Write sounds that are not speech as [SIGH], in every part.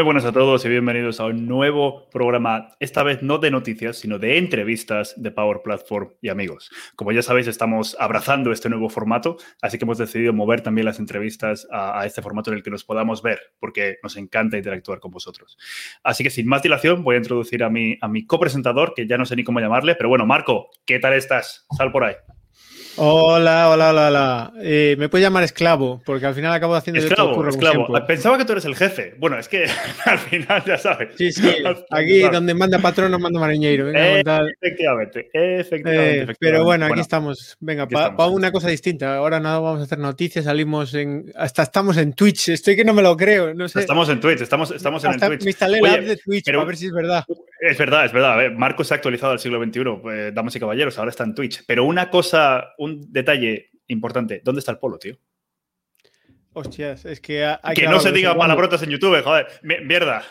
Muy buenas a todos y bienvenidos a un nuevo programa, esta vez no de noticias, sino de entrevistas de Power Platform y amigos. Como ya sabéis, estamos abrazando este nuevo formato, así que hemos decidido mover también las entrevistas a, este formato en el que nos podamos ver, porque nos encanta interactuar con vosotros. Así que sin más dilación, voy a introducir a mi, a mi copresentador, que ya no sé ni cómo llamarle, pero bueno, Marco, ¿qué tal estás? Sal por ahí. Hola, hola, hola, hola. Eh, me puedes llamar esclavo, porque al final acabo haciendo esclavo, esclavo. Pensaba que tú eres el jefe. Bueno, es que [LAUGHS] al final ya sabes. Sí, sí. [LAUGHS] Aquí donde manda patrón no manda mariñeiro. efectivamente, efectivamente, eh, Pero bueno, aquí estamos. Venga, para una cosa distinta. Ahora no vamos a hacer noticias, salimos en. Hasta estamos en Twitch. Estoy que no me lo creo. No sé. Estamos en Twitch, estamos, estamos en el Twitch. Me instalé la app de Twitch pero... a ver si es verdad. Es verdad, es verdad. Marco se ha actualizado al siglo XXI, pues, damas y caballeros, ahora está en Twitch. Pero una cosa, un detalle importante, ¿dónde está el polo, tío? Hostias, es que... Hay que, no se diga palabrotas en YouTube, joder. Mierda. [LAUGHS]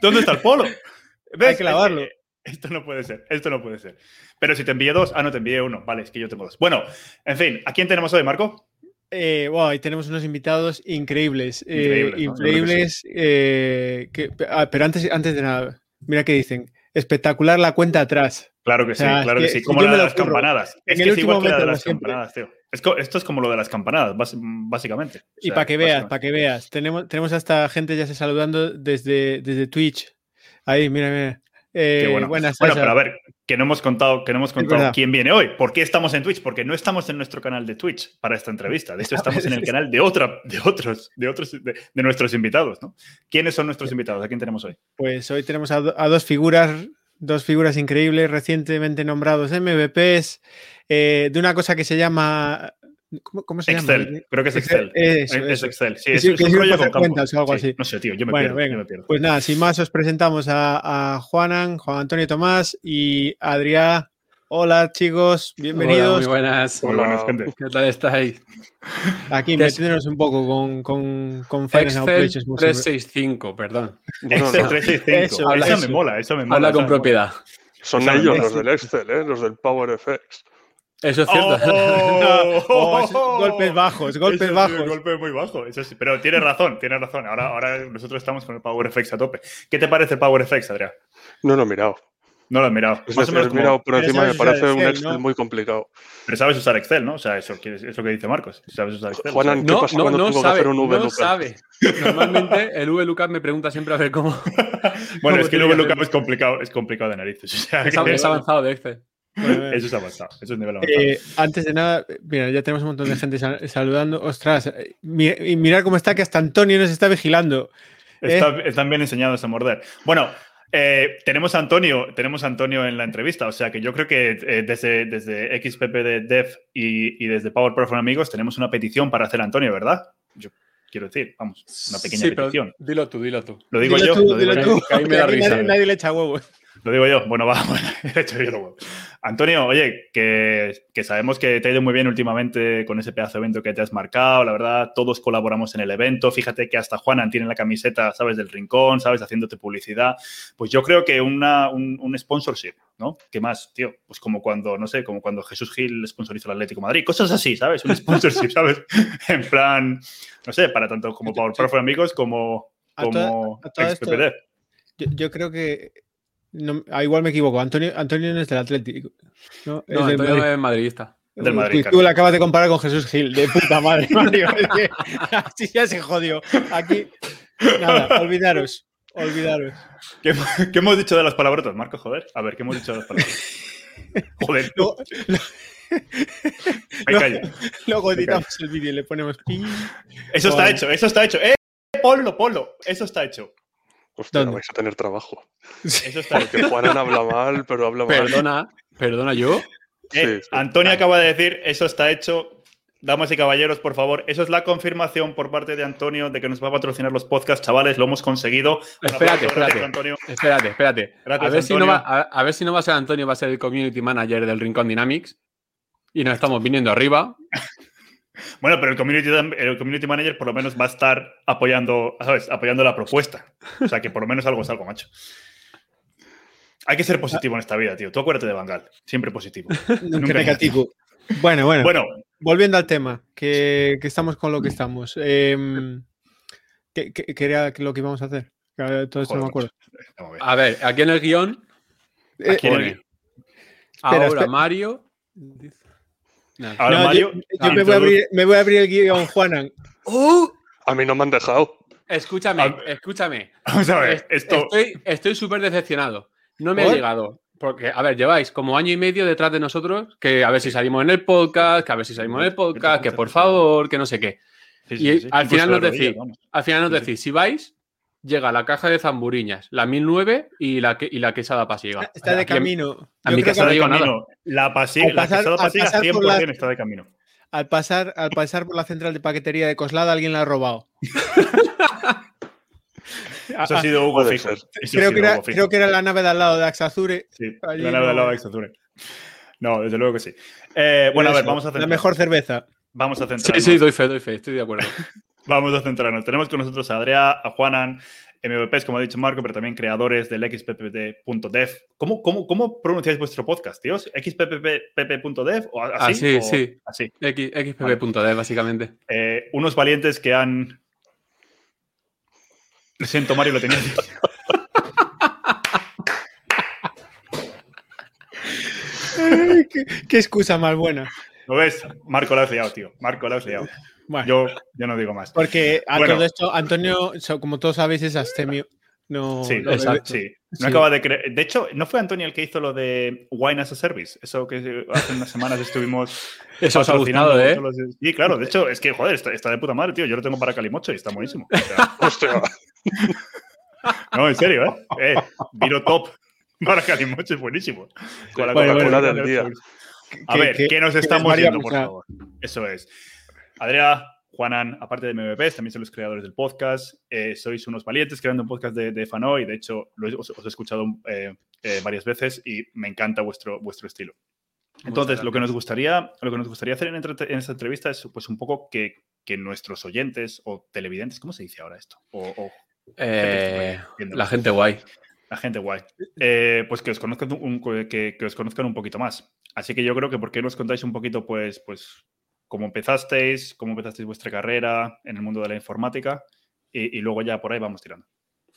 ¿Dónde está el polo? Hay que lavarlo. Esto no puede ser, esto no puede ser. Pero si te envié dos, ah, no, te envié uno. Vale, es que yo tengo dos. Bueno, en fin, ¿a quién tenemos hoy, Marco? Eh, wow, tenemos unos invitados increíbles. Eh, increíbles. Eh, ah, pero antes, antes de nada, mira qué dicen. Espectacular la cuenta atrás. Claro que sí, claro que, sí. Como la de las campanadas. Es que es igual que la de las campanadas, tío. Esto es como lo de las campanadas, básicamente. y para que veas, para que veas. Tenemos, tenemos a esta gente ya se saludando desde, desde Twitch. Ahí, mira, mira. Eh, bueno. Buenas, bueno, pero a ver, que no hemos contado, que no hemos contado quién viene hoy. ¿Por qué estamos en Twitch? Porque no estamos en nuestro canal de Twitch para esta entrevista. De hecho, [LAUGHS] estamos en el canal de otra, de otros, de otros, de, nuestros invitados, ¿no? ¿Quiénes son nuestros invitados? ¿A quién tenemos hoy? Pues hoy tenemos a, dos figuras, dos figuras increíbles, recientemente nombrados MVPs, eh, de una cosa que se llama ¿Cómo, se llama? Excel, creo que es Excel. es Excel, sí, es, un rollo con cuentas o algo así. No sé, tío, yo me, pierdo, yo me, pierdo, Pues nada, sin más os presentamos a, Juanan, Juan Antonio Tomás y Adrián. Hola chicos, bienvenidos. muy buenas. Hola, buenas, gente. ¿Qué tal estáis? Aquí metiéndonos un poco con, con, con Excel 365, perdón. Excel 365. Eso, me mola, eso me mola. Habla con propiedad. Son ellos los del Excel, ¿eh? los del PowerFX. Eso es cierto. Oh, [LAUGHS] golpes bajos, golpes bajos. golpe muy bajo, eso sí. Pero tienes razón, tienes razón. Ahora, ahora nosotros estamos con el Power FX a tope. ¿Qué te parece el Power FX, Adrián? No lo he mirado. No lo he mirado. Más o menos he mirado por encima, me parece un Excel muy complicado. Pero sabes usar Excel, ¿no? O sea, eso, es lo que dice Marcos. ¿Sabes usar Excel? Juan, ¿qué no, pasa no, cuando no tengo sabe, que hacer un VLOOKUP? No sabe. Normalmente el VLOOKUP me pregunta siempre a ver cómo. [LAUGHS] [LAUGHS] bueno, es que el VLOOKUP es complicado, es complicado de narices. O sea, es, es avanzado de Excel. Eso es avanzado, eso es nivel avanzado. Eh, antes de nada, mira, ya tenemos un montón de gente saludando. Ostras, y mirar cómo está, que hasta Antonio nos está vigilando. Está, ¿eh? Están bien enseñados a morder. Bueno, eh, tenemos a Antonio, tenemos a Antonio en la entrevista, o sea que yo creo que desde, desde XPP de Dev y, desde Power Pro Amigos tenemos una petición para hacer a Antonio, ¿verdad? Yo quiero decir, vamos, una pequeña petición. dilo tú, dilo tú. Lo digo yo, lo digo yo. Ahí me da risa. Nadie, le echa huevos. Lo digo yo. Bueno, va, [LAUGHS] bueno, he hecho yo los huevos. Antonio, oye, que, sabemos que te ha ido muy bien últimamente con ese pedazo de evento que te has marcado, la verdad, todos colaboramos en el evento, fíjate que hasta Juanan tiene la camiseta, sabes, del rincón, sabes, haciéndote publicidad, pues yo creo que una, un, sponsorship, ¿no? ¿Qué más, tío? Pues como cuando, no sé, como cuando Jesús Gil sponsorizó el Atlético Madrid, cosas así, ¿sabes? Un sponsorship, [LAUGHS] ¿sabes? en plan, no sé, para tanto como Power amigos como, como yo, yo creo que no, ah, igual me equivoco. Antonio, Antonio no es del Atlético. No, es Antonio es madridista. Del Madrid, tú, le acabas de comparar con Jesús Gil, de puta madre, [LAUGHS] Mario. así ya se jodió. Aquí, nada, olvidaros. Olvidaros. ¿Qué, hemos dicho de las palabrotas, Marco? Joder. A ver, ¿qué hemos dicho de las palabrotas? [LAUGHS] Joder. [LAUGHS] Luego, luego editamos el vídeo y le ponemos pi. Eso está hecho, eso está hecho. ¡Eh! Polo, polo. Eso está hecho. Hostia, vais a tener trabajo. Eso está Porque Juanan habla mal, pero habla mal. Perdona, perdona, ¿yo? Eh, Antonio acaba de decir, eso está hecho. Damas y caballeros, por favor, eso es la confirmación por parte de Antonio de que nos va a patrocinar los podcasts, chavales, lo hemos conseguido. Espérate, espérate, Antonio. espérate, espérate. a, ver si no va, a, ver si no va a ser Antonio, va a ser el community manager del Rincón Dynamics y nos estamos viniendo arriba. Bueno, pero el community, el community manager por lo menos va a estar apoyando, ¿sabes? Apoyando la propuesta. O sea, que por lo menos algo es algo, macho. Hay que ser positivo en esta vida, tío. Tú acuérdate de Bangal. Siempre positivo. [LAUGHS] Nunca negativo. Bueno, bueno. Bueno, volviendo al tema, que, estamos con lo que estamos. Em, ¿qué, era lo que íbamos a hacer? Todo esto no me acuerdo. A ver, aquí en el guion. Eh, ahora Mario. Ahora Mario. Yo, me, voy a abrir, el guion, Juanan. ¡Uh! A mí no me han dejado. Escúchame, escúchame. [LAUGHS] Vamos a ver, esto. Estoy súper decepcionado. No me ha llegado. Porque, a ver, lleváis como año y medio detrás de nosotros, que a ver si salimos en el podcast, que a ver si salimos en el podcast, que por favor, que no sé qué. y al final nos decís, al final nos decís, si vais, llega la caja de zamburiñas, la 1009 y la, y la quesada pasiega. Está de camino. A, mi casa no llega nada. La, pasiega, la quesada pasiega 100% está de camino. Al pasar, al pasar por la central de paquetería de Coslada, alguien la ha robado. [LAUGHS] Eso ha sido Hugo Fijo. Creo, que era, creo que era la nave de al lado de Axazure. Sí, la nave de al lado de Axazure. No, desde luego que sí. Eh, bueno, a ver, vamos a hacer La mejor cerveza. Vamos a centrarnos. Sí, sí, doy fe, doy fe, estoy de acuerdo. [LAUGHS] vamos a centrarnos. Tenemos con nosotros a Adrea, a Juanan, MVPs, como ha dicho Marco, pero también creadores del xppp.dev. ¿Cómo, cómo, ¿Cómo pronunciáis vuestro podcast, tíos? ¿xppp.dev o así? Ah, sí, sí. Así. xpp.dev, básicamente. Eh, unos valientes que han lo siento, Mario, lo tenía [LAUGHS] ¿Qué, excusa más buena. ¿Lo ves? Marco lo has liado, tío. Marco lo has liado. Yo, yo no digo más. Porque a todo esto, Antonio, como todos sabéis, es astemio. No, sí, exacto, sí. No acaba de creer. De hecho, ¿no fue Antonio el que hizo lo de Wine as a Service? Eso que hace unas semanas estuvimos [LAUGHS] Eso alucinando, ¿eh? Sí, claro. De hecho, es que, joder, está, de puta madre, tío. Yo lo tengo para Calimocho y está buenísimo. [LAUGHS] [LAUGHS] no, en serio, ¿eh? eh vino top para Calimocho, es buenísimo. Con la Coca-Cola del día. A ver, ¿qué nos estamos viendo, por favor? Eso es. Adrián, Juanan, aparte de MVPs, también son los creadores del podcast. Eh, sois unos valientes creando un podcast de, de Fano y de hecho os, he escuchado eh, eh, varias veces y me encanta vuestro, vuestro estilo. Entonces, lo que, nos gustaría, lo que nos gustaría hacer en, esta entrevista es pues, un poco que, que, nuestros oyentes o televidentes, ¿cómo se dice ahora esto? O, la gente guay. La gente guay. pues que os, conozcan un, que, que, os conozcan un poquito más. Así que yo creo que por qué nos contáis un poquito, pues, pues cómo empezasteis, cómo empezasteis vuestra carrera en el mundo de la informática y, luego ya por ahí vamos tirando.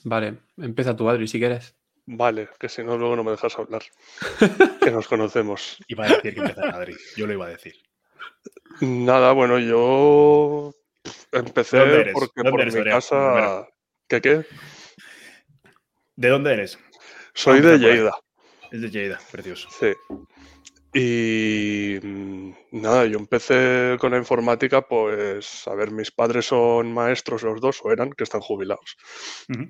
Vale, empieza tú, Adri, si quieres. Vale, que si no, luego no me dejas hablar. [LAUGHS] que nos conocemos. Iba a decir que empezara Adri, yo lo iba a decir. Nada, bueno, yo empecé porque por mi casa. ¿Qué qué? ¿De dónde eres? Soy de Lleida. Es de Lleida, precioso. Sí. Y mm, nada, yo empecé con la informática, pues, a ver, mis padres son maestros los dos, o eran, que están jubilados.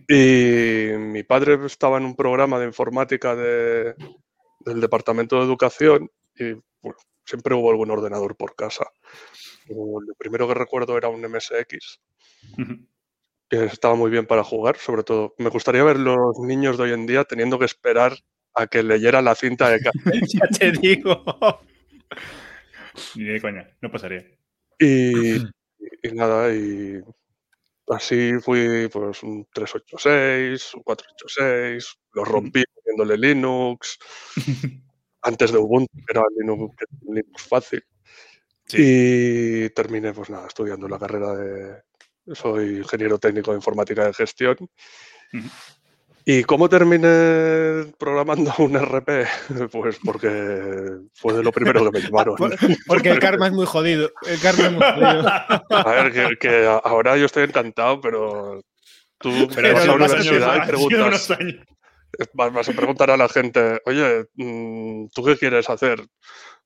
Y mi padre estaba en un programa de informática de, del Departamento de Educación y siempre hubo algún ordenador por casa. Lo primero que recuerdo era un MSX, que estaba muy bien para jugar, sobre todo. Me gustaría ver los niños de hoy en día teniendo que esperar a que leyera la cinta de [LAUGHS] ya te digo. Ni de coña, no pasaría. [CLEARS THROAT] Y, nada, y así fui pues un 386, un 486, lo rompí poniéndole Linux, [LAUGHS] antes de Ubuntu, era Linux, Linux fácil. Y terminé, pues nada, estudiando la carrera de. Soy ingeniero técnico de informática de gestión. ¿Y cómo terminé programando [LAUGHS] un RP? [LAUGHS] Pues porque fue de lo primero que me [LAUGHS] llamaron. porque el karma es muy jodido. El karma es muy jodido. A ver, que, ahora yo estoy encantado, pero tú pero vas a la universidad y preguntas. Vas a preguntar a la gente, oye, mm, ¿tú qué quieres hacer?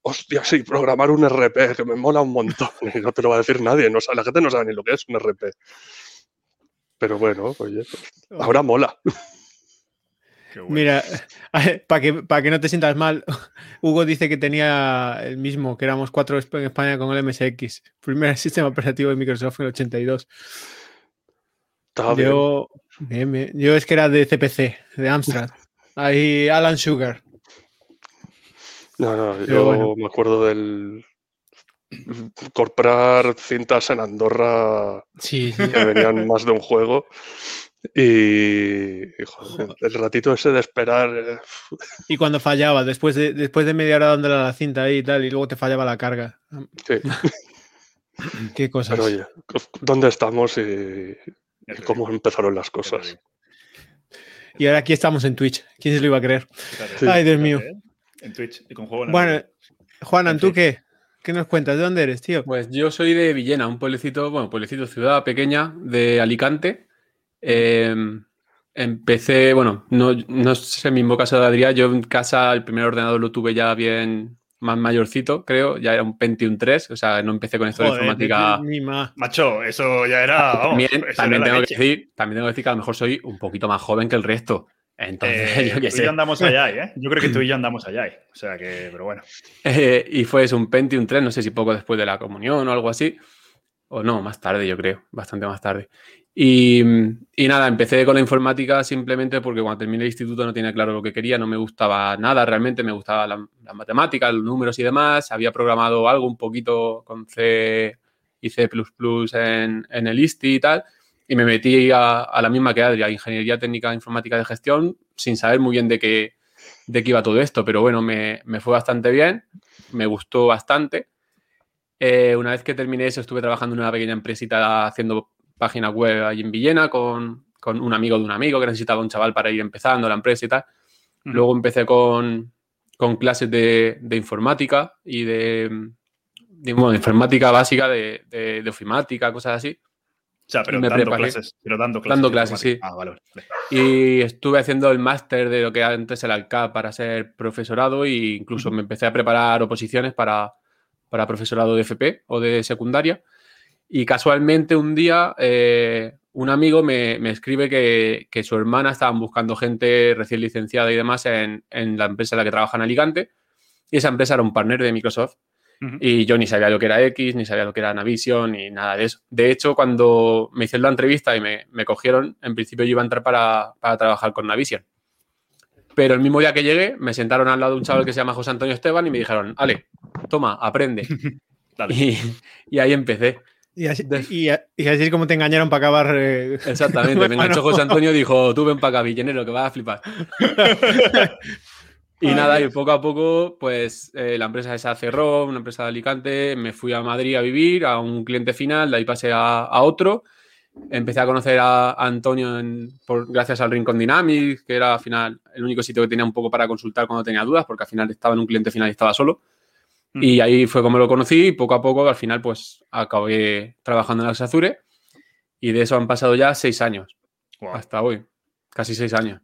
Hostia, sí, programar un RP, que me mola un montón. Y no te lo va a decir nadie. No, la gente no sabe ni lo que es un RP. Pero bueno, oye, pues, ahora mola. Mira, [LAUGHS] para que, para que no te sientas mal, [LAUGHS] Hugo dice que tenía el mismo, que éramos cuatro en España con el MSX, primer [LAUGHS] sistema operativo de Microsoft en el 82. Yo, yo es que era de CPC, de Amstrad. Ahí Alan Sugar. No, no, yo me acuerdo del comprar cintas en Andorra sí, que venían más de un juego Y, el ratito ese de esperar. Eh, y cuando fallaba, después de, después de media hora dándole a la cinta ahí y tal, y luego te fallaba la carga. Sí. [LAUGHS] Qué cosas. Pero oye, ¿dónde estamos y, cómo empezaron las cosas? Y ahora aquí estamos en Twitch. ¿Quién se lo iba a creer? Ay, Dios mío. En Twitch y con juego Bueno, Juanan, ¿tú qué? ¿Qué nos cuentas? ¿De dónde eres, tío? Pues yo soy de Villena, un pueblecito, bueno, pueblecito, ciudad pequeña de Alicante. Em, empecé, bueno, no, no sé el mismo caso de Adrián, yo en casa el primer ordenador lo tuve ya bien más mayorcito, creo, ya era un Pentium 3, o sea, no empecé con esto de informática. Macho, eso ya era. [LAUGHS] también, tengo que decir, también tengo que decir que a lo mejor soy un poquito más joven que el resto. Entonces, [LAUGHS] eh, yo qué sé. andamos allá, ¿eh? [LAUGHS] Yo creo que tú y yo andamos allá, o sea que, pero bueno. Eh, y fue eso, un Pentium 3, no sé si poco después de la comunión o algo así. O no, más tarde, yo creo, bastante más tarde. Y, nada, empecé con la informática simplemente porque cuando terminé el instituto no tenía claro lo que quería, no me gustaba nada realmente, me gustaba la, matemática, los números y demás. Había programado algo un poquito con C y C en, en el ISTI y tal y me metí a, la misma que Adria, Ingeniería Técnica Informática de Gestión, sin saber muy bien de qué, de qué iba todo esto, pero bueno, me, fue bastante bien, me gustó bastante. Eh, una vez que terminé eso, estuve trabajando en una pequeña empresita haciendo páginas web allí en Villena con, un amigo de un amigo que necesitaba un chaval para ir empezando la empresa y tal. Luego empecé con, clases de, informática y de, informática básica, de, de, ofimática, cosas así. O sea, pero dando clases, pero dando clases. Dando clases, sí. Ah, vale, Y estuve haciendo el máster de lo que antes era el CAP para ser profesorado e incluso me empecé a preparar oposiciones para, para profesorado de FP o de secundaria. Y casualmente un día eh, un amigo me, me escribe que, que, su hermana estaban buscando gente recién licenciada y demás en, en la empresa en la que trabaja en Alicante. Y esa empresa era un partner de Microsoft. Y yo ni sabía lo que era X, ni sabía lo que era Navision, ni nada de eso. De hecho, cuando me hicieron la entrevista y me, me cogieron, en principio yo iba a entrar para, para, trabajar con Navision. Pero el mismo día que llegué, me sentaron al lado de un chaval que se llama José Antonio Esteban y me dijeron, Ale, toma, aprende. [LAUGHS] y, y, ahí empecé. Y así, y, así, es como te engañaron para acabar. Eh, Exactamente, me enganchó [LAUGHS] José Antonio y dijo: Tú ven para acá, villenero, que vas a flipar. [LAUGHS] Y nada, y poco a poco, pues eh, la empresa esa cerró, una empresa de Alicante, me fui a Madrid a vivir, a un cliente final, de ahí pasé a, otro. Empecé a conocer a, Antonio por, gracias al Rincon Dynamics, que era al final el único sitio que tenía un poco para consultar cuando tenía dudas, porque al final estaba en un cliente final y estaba solo. Mm. Y ahí fue como lo conocí y poco a poco al final pues acabé trabajando en Azure y de eso han pasado ya seis años. Hasta hoy, casi seis años.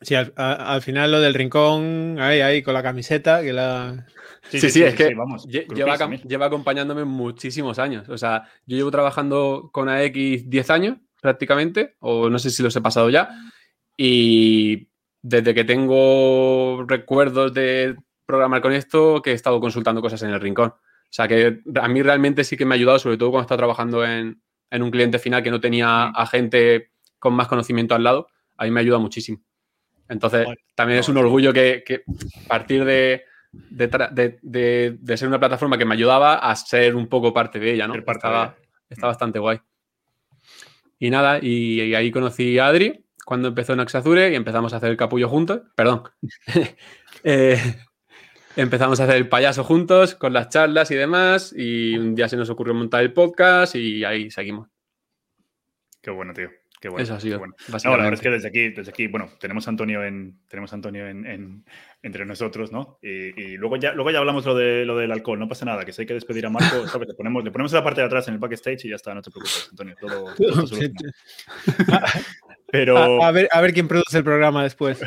Sí, al, final lo del rincón, ahí, ahí, con la camiseta, que la... Sí, sí, es que vamos, lleva, lleva, acompañándome muchísimos años. O sea, yo llevo trabajando con AX 10 años prácticamente, o no sé si los he pasado ya, y desde que tengo recuerdos de programar con esto, que he estado consultando cosas en el rincón. O sea, que a mí realmente sí que me ha ayudado, sobre todo cuando estaba trabajando en, en un cliente final que no tenía a gente con más conocimiento al lado, a mí me ayuda muchísimo. Entonces, también es un orgullo que, que partir de, de, ser una plataforma que me ayudaba a ser un poco parte de ella, ¿no? Estaba, está bastante guay. Y nada, y, ahí conocí a Adri cuando empezó en Axazure y empezamos a hacer el capullo juntos. Perdón. [LAUGHS] Eh, empezamos a hacer el payaso juntos con las charlas y demás. Y un día se nos ocurrió montar el podcast y ahí seguimos. Qué bueno, tío. Qué bueno. Eso ha sido. Bueno. No, la verdad es que desde aquí, desde aquí, bueno, tenemos a Antonio en, tenemos Antonio en, entre nosotros, ¿no? Y, luego ya, luego ya hablamos lo de lo del alcohol, no pasa nada, que si hay que despedir a Marco, [LAUGHS] ¿sabes? Le ponemos, le ponemos en la parte de atrás en el backstage y ya está, no te preocupes, Antonio, todo, todo [LAUGHS] [LAUGHS] Pero... A, ver, a ver quién produce el programa después.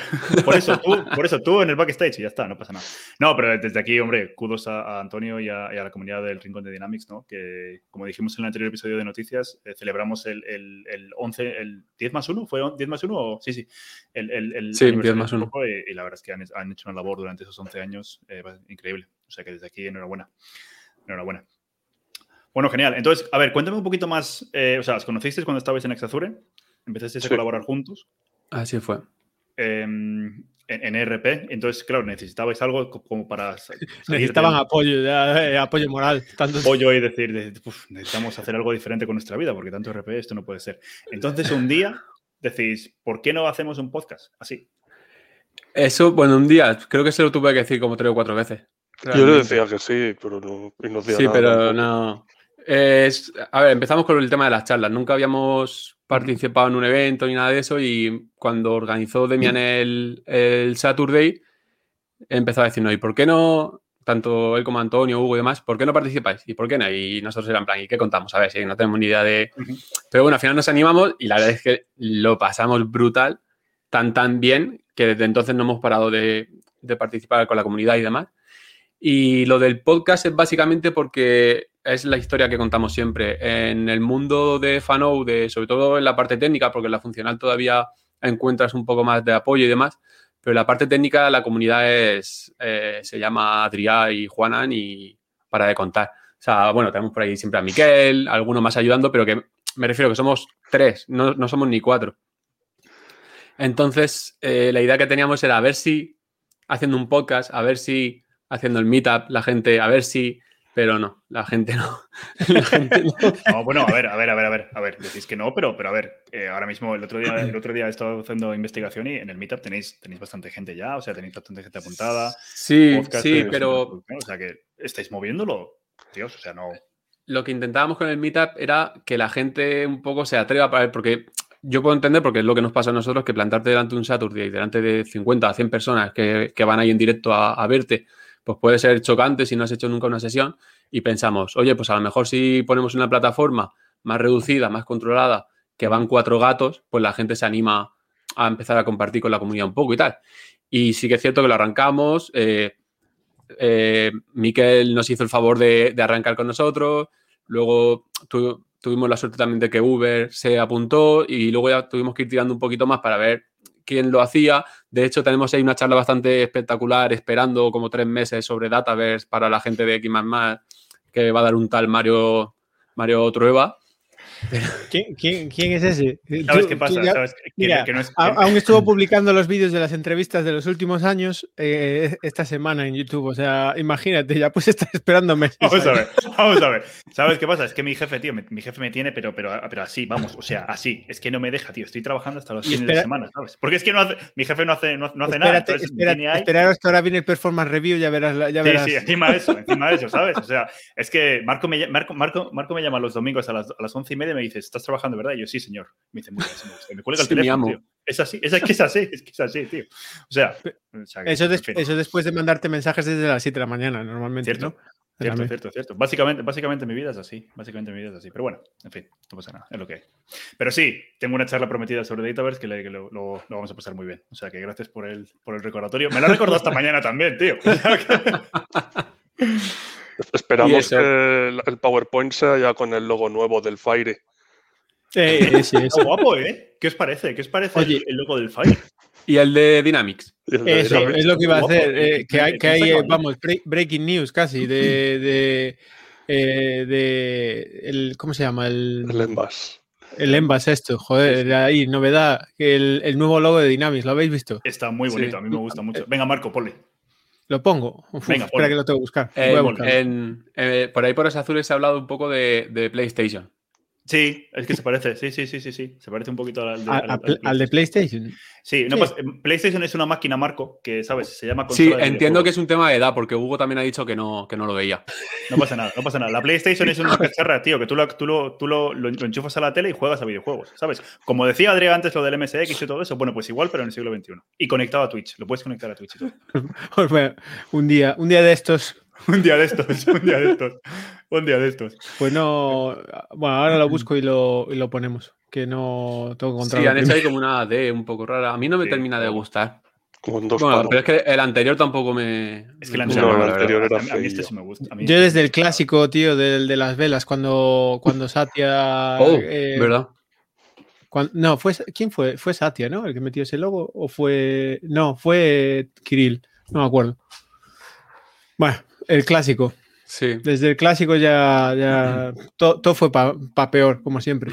Por eso, tú, por eso tú en el backstage y ya está, no pasa nada. No, pero desde aquí, hombre, kudos a, Antonio y a, la comunidad del Rincón de Dynamics, ¿no? Que, como dijimos en el anterior episodio de Noticias, eh, celebramos el, el, el, 11, el 10 más 1, ¿fue 10 más 1 o...? Sí, sí. El, el, sí, 10 más 1. Y, la verdad es que han, han, hecho una labor durante esos 11 años eh, increíble. O sea que desde aquí, enhorabuena. Enhorabuena. Bueno, genial. Entonces, a ver, cuéntame un poquito más. Eh, o sea, ¿os conocisteis cuando estabais en Exazure? ¿Empezasteis a colaborar juntos? Así fue. em, en, ERP. Entonces, claro, necesitabais algo como para. [LAUGHS] Necesitaban apoyo, eh, apoyo moral. Tanto... Apoyo y decir, necesitamos hacer algo diferente con nuestra vida, porque tanto ERP esto no puede ser. Entonces, un día decís, ¿por qué no hacemos un podcast así? Eso, bueno, un día, creo que se lo tuve que decir como tres o cuatro veces. Yo le decía que sí, pero no, no Sí, pero no. a ver, empezamos con el tema de las charlas. Nunca habíamos participado en un evento ni nada de eso y cuando organizó Demian el, el Saturday empezó a decirnos, ¿y por qué no, tanto él como Antonio, Hugo y demás, ¿por qué no participáis? ¿Y por qué no? Y nosotros eran plan, ¿y qué contamos? A ver, si no tenemos ni idea de... Pero bueno, al final nos animamos y la verdad es que lo pasamos brutal, tan, tan bien, que desde entonces no hemos parado de, de participar con la comunidad y demás. Y lo del podcast es básicamente porque es la historia que contamos siempre. En el mundo de Fanou, de, sobre todo en la parte técnica, porque en la funcional todavía encuentras un poco más de apoyo y demás, pero en la parte técnica la comunidad es, eh, se llama Adrià y Juanan y para de contar. O sea, bueno, tenemos por ahí siempre a Miquel, alguno más ayudando, pero que me refiero que somos tres, no, no somos ni cuatro. Entonces, eh, la idea que teníamos era a ver si haciendo un podcast, a ver si haciendo el meetup, la gente, a ver si, pero no, [LAUGHS] la gente no. no. bueno, a ver, a ver, a ver, a ver, a ver, decís que no, pero, pero a ver, eh, ahora mismo el otro día, el otro día he estado haciendo investigación y en el meetup tenéis, tenéis bastante gente ya, o sea, tenéis bastante gente apuntada. Sí, sí, pero. O sea, que estáis moviéndolo, Dios, o sea, no. Lo que intentábamos con el meetup era que la gente un poco se atreva para ver, porque yo puedo entender, porque es lo que nos pasa a nosotros, que plantarte delante de un Saturday, delante de 50 a 100 personas que, que van ahí en directo a, verte, pues puede ser chocante si no has hecho nunca una sesión y pensamos, oye, pues a lo mejor si ponemos una plataforma más reducida, más controlada, que van cuatro gatos, pues la gente se anima a empezar a compartir con la comunidad un poco y tal. Y sí que es cierto que lo arrancamos. Eh, eh, Miquel nos hizo el favor de, arrancar con nosotros. Luego tuvimos la suerte también de que Uber se apuntó y luego ya tuvimos que ir tirando un poquito más para ver quién lo hacía. De hecho, tenemos ahí una charla bastante espectacular esperando como tres meses sobre Dataverse para la gente de X que va a dar un tal Mario, Mario Trueba. ¿Quién, es ese? ¿Sabes qué pasa? Aún estuvo publicando los vídeos de las entrevistas de los últimos años eh, esta semana en YouTube. O sea, imagínate, ya pues está esperándome. Vamos a ver, vamos a ver. ¿Sabes qué pasa? Es que mi jefe, tío, mi, jefe me tiene, pero, pero, pero así, vamos, o sea, así. Es que no me deja, tío. Estoy trabajando hasta los fines de semana, ¿sabes? Porque es que no hace, mi jefe no hace, no, hace nada. Entonces, esperaros que ahora viene el performance review, ya verás. Ya verás. Sí, sí, encima de eso, encima de eso, ¿sabes? O sea, es que Marco me, Marco, Marco, Marco me llama los domingos a las, a las once y media y me dice, ¿estás trabajando, verdad? Y yo, sí, señor. Me dice, muy bien, me, me cuelga el teléfono, tío. Es así, es, que es así, es que es así, tío. O sea, eso, eso, después de mandarte mensajes desde las 7 de la mañana, normalmente, ¿Cierto? Cierto, cierto, cierto. Básicamente, básicamente mi vida es así. Básicamente mi vida es así. Pero bueno, en fin, no pasa nada. Es lo que hay. Pero sí, tengo una charla prometida sobre Dataverse que, lo, lo, vamos a pasar muy bien. O sea que gracias por el, por el recordatorio. Me lo he recordado esta mañana también, tío. [LAUGHS] [LAUGHS] Esperamos que el PowerPoint sea ya con el logo nuevo del Fire. Sí, [LAUGHS] sí, es guapo, ¿eh? ¿Qué os parece? ¿Qué os parece el, logo del Fire? Y el de Dynamics. Eso, es lo que iba a hacer. Eh, que hay, que hay vamos, breaking news casi de. [LAUGHS] de, eh, de el, ¿Cómo se llama? El, el Envas. El Envas, esto, joder, ahí, novedad. El, el, nuevo logo de Dynamics, ¿lo habéis visto? Está muy bonito, a mí me gusta mucho. Venga, Marco, ponle. Lo pongo. Venga, espera que lo tengo que buscar. En, por ahí por los azules se ha hablado un poco de, de PlayStation. Sí, es que se parece, sí, sí, sí, sí, sí. Se parece un poquito al de, al, de PlayStation. Sí, no, Pues, PlayStation es una máquina, Marco, que, ¿sabes? Se llama Sí, entiendo que es un tema de edad, porque Hugo también ha dicho que no, que no lo veía. No pasa nada, no pasa nada. La PlayStation es una [LAUGHS] cacharra, tío, que tú, lo, tú, lo, tú lo, lo, enchufas a la tele y juegas a videojuegos, ¿sabes? Como decía Adrián antes lo del MSX y todo eso, bueno, pues igual, pero en el siglo XXI. Y conectado a Twitch, lo puedes conectar a Twitch y todo. [LAUGHS] un día, un día de estos [LAUGHS] un día de estos, un día de estos, un día de estos. Pues no, bueno, ahora lo busco y lo, y lo ponemos, que no tengo que encontrar. Sí, han hecho ahí como una D un poco rara. A mí no me termina de gustar. bueno, pero es que el anterior tampoco me. Es que el anterior, era a mí, este sí me gusta. Yo desde el clásico, tío, del de las velas, cuando, cuando Satya. Oh, eh, ¿verdad? no, fue, ¿quién fue? Fue Satya, ¿no? El que metió ese logo. ¿O fue.? No, fue Kirill. No me acuerdo. Bueno, el clásico. Sí. Desde el clásico ya, ya todo, fue para pa peor, como siempre.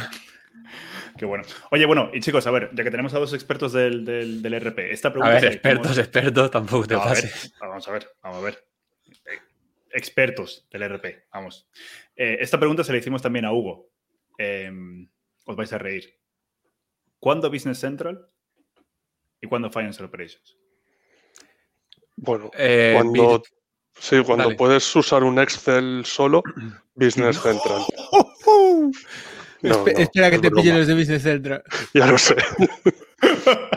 Qué bueno. Oye, bueno, y chicos, a ver, ya que tenemos a dos expertos del, del, RP, esta pregunta. A ver, expertos, expertos, tampoco te pases. vamos a ver, vamos a ver. Expertos del RP, vamos. Eh, esta pregunta se la hicimos también a Hugo. Em, os vais a reír. ¿Cuándo Business Central y cuándo Finance Operations? Bueno, eh, cuando, sí, cuando puedes usar un Excel solo, [CLEARS THROAT] Business Central. [LAUGHS] espera que te pillen los de Business Central. [LAUGHS] Ya lo sé. [LAUGHS]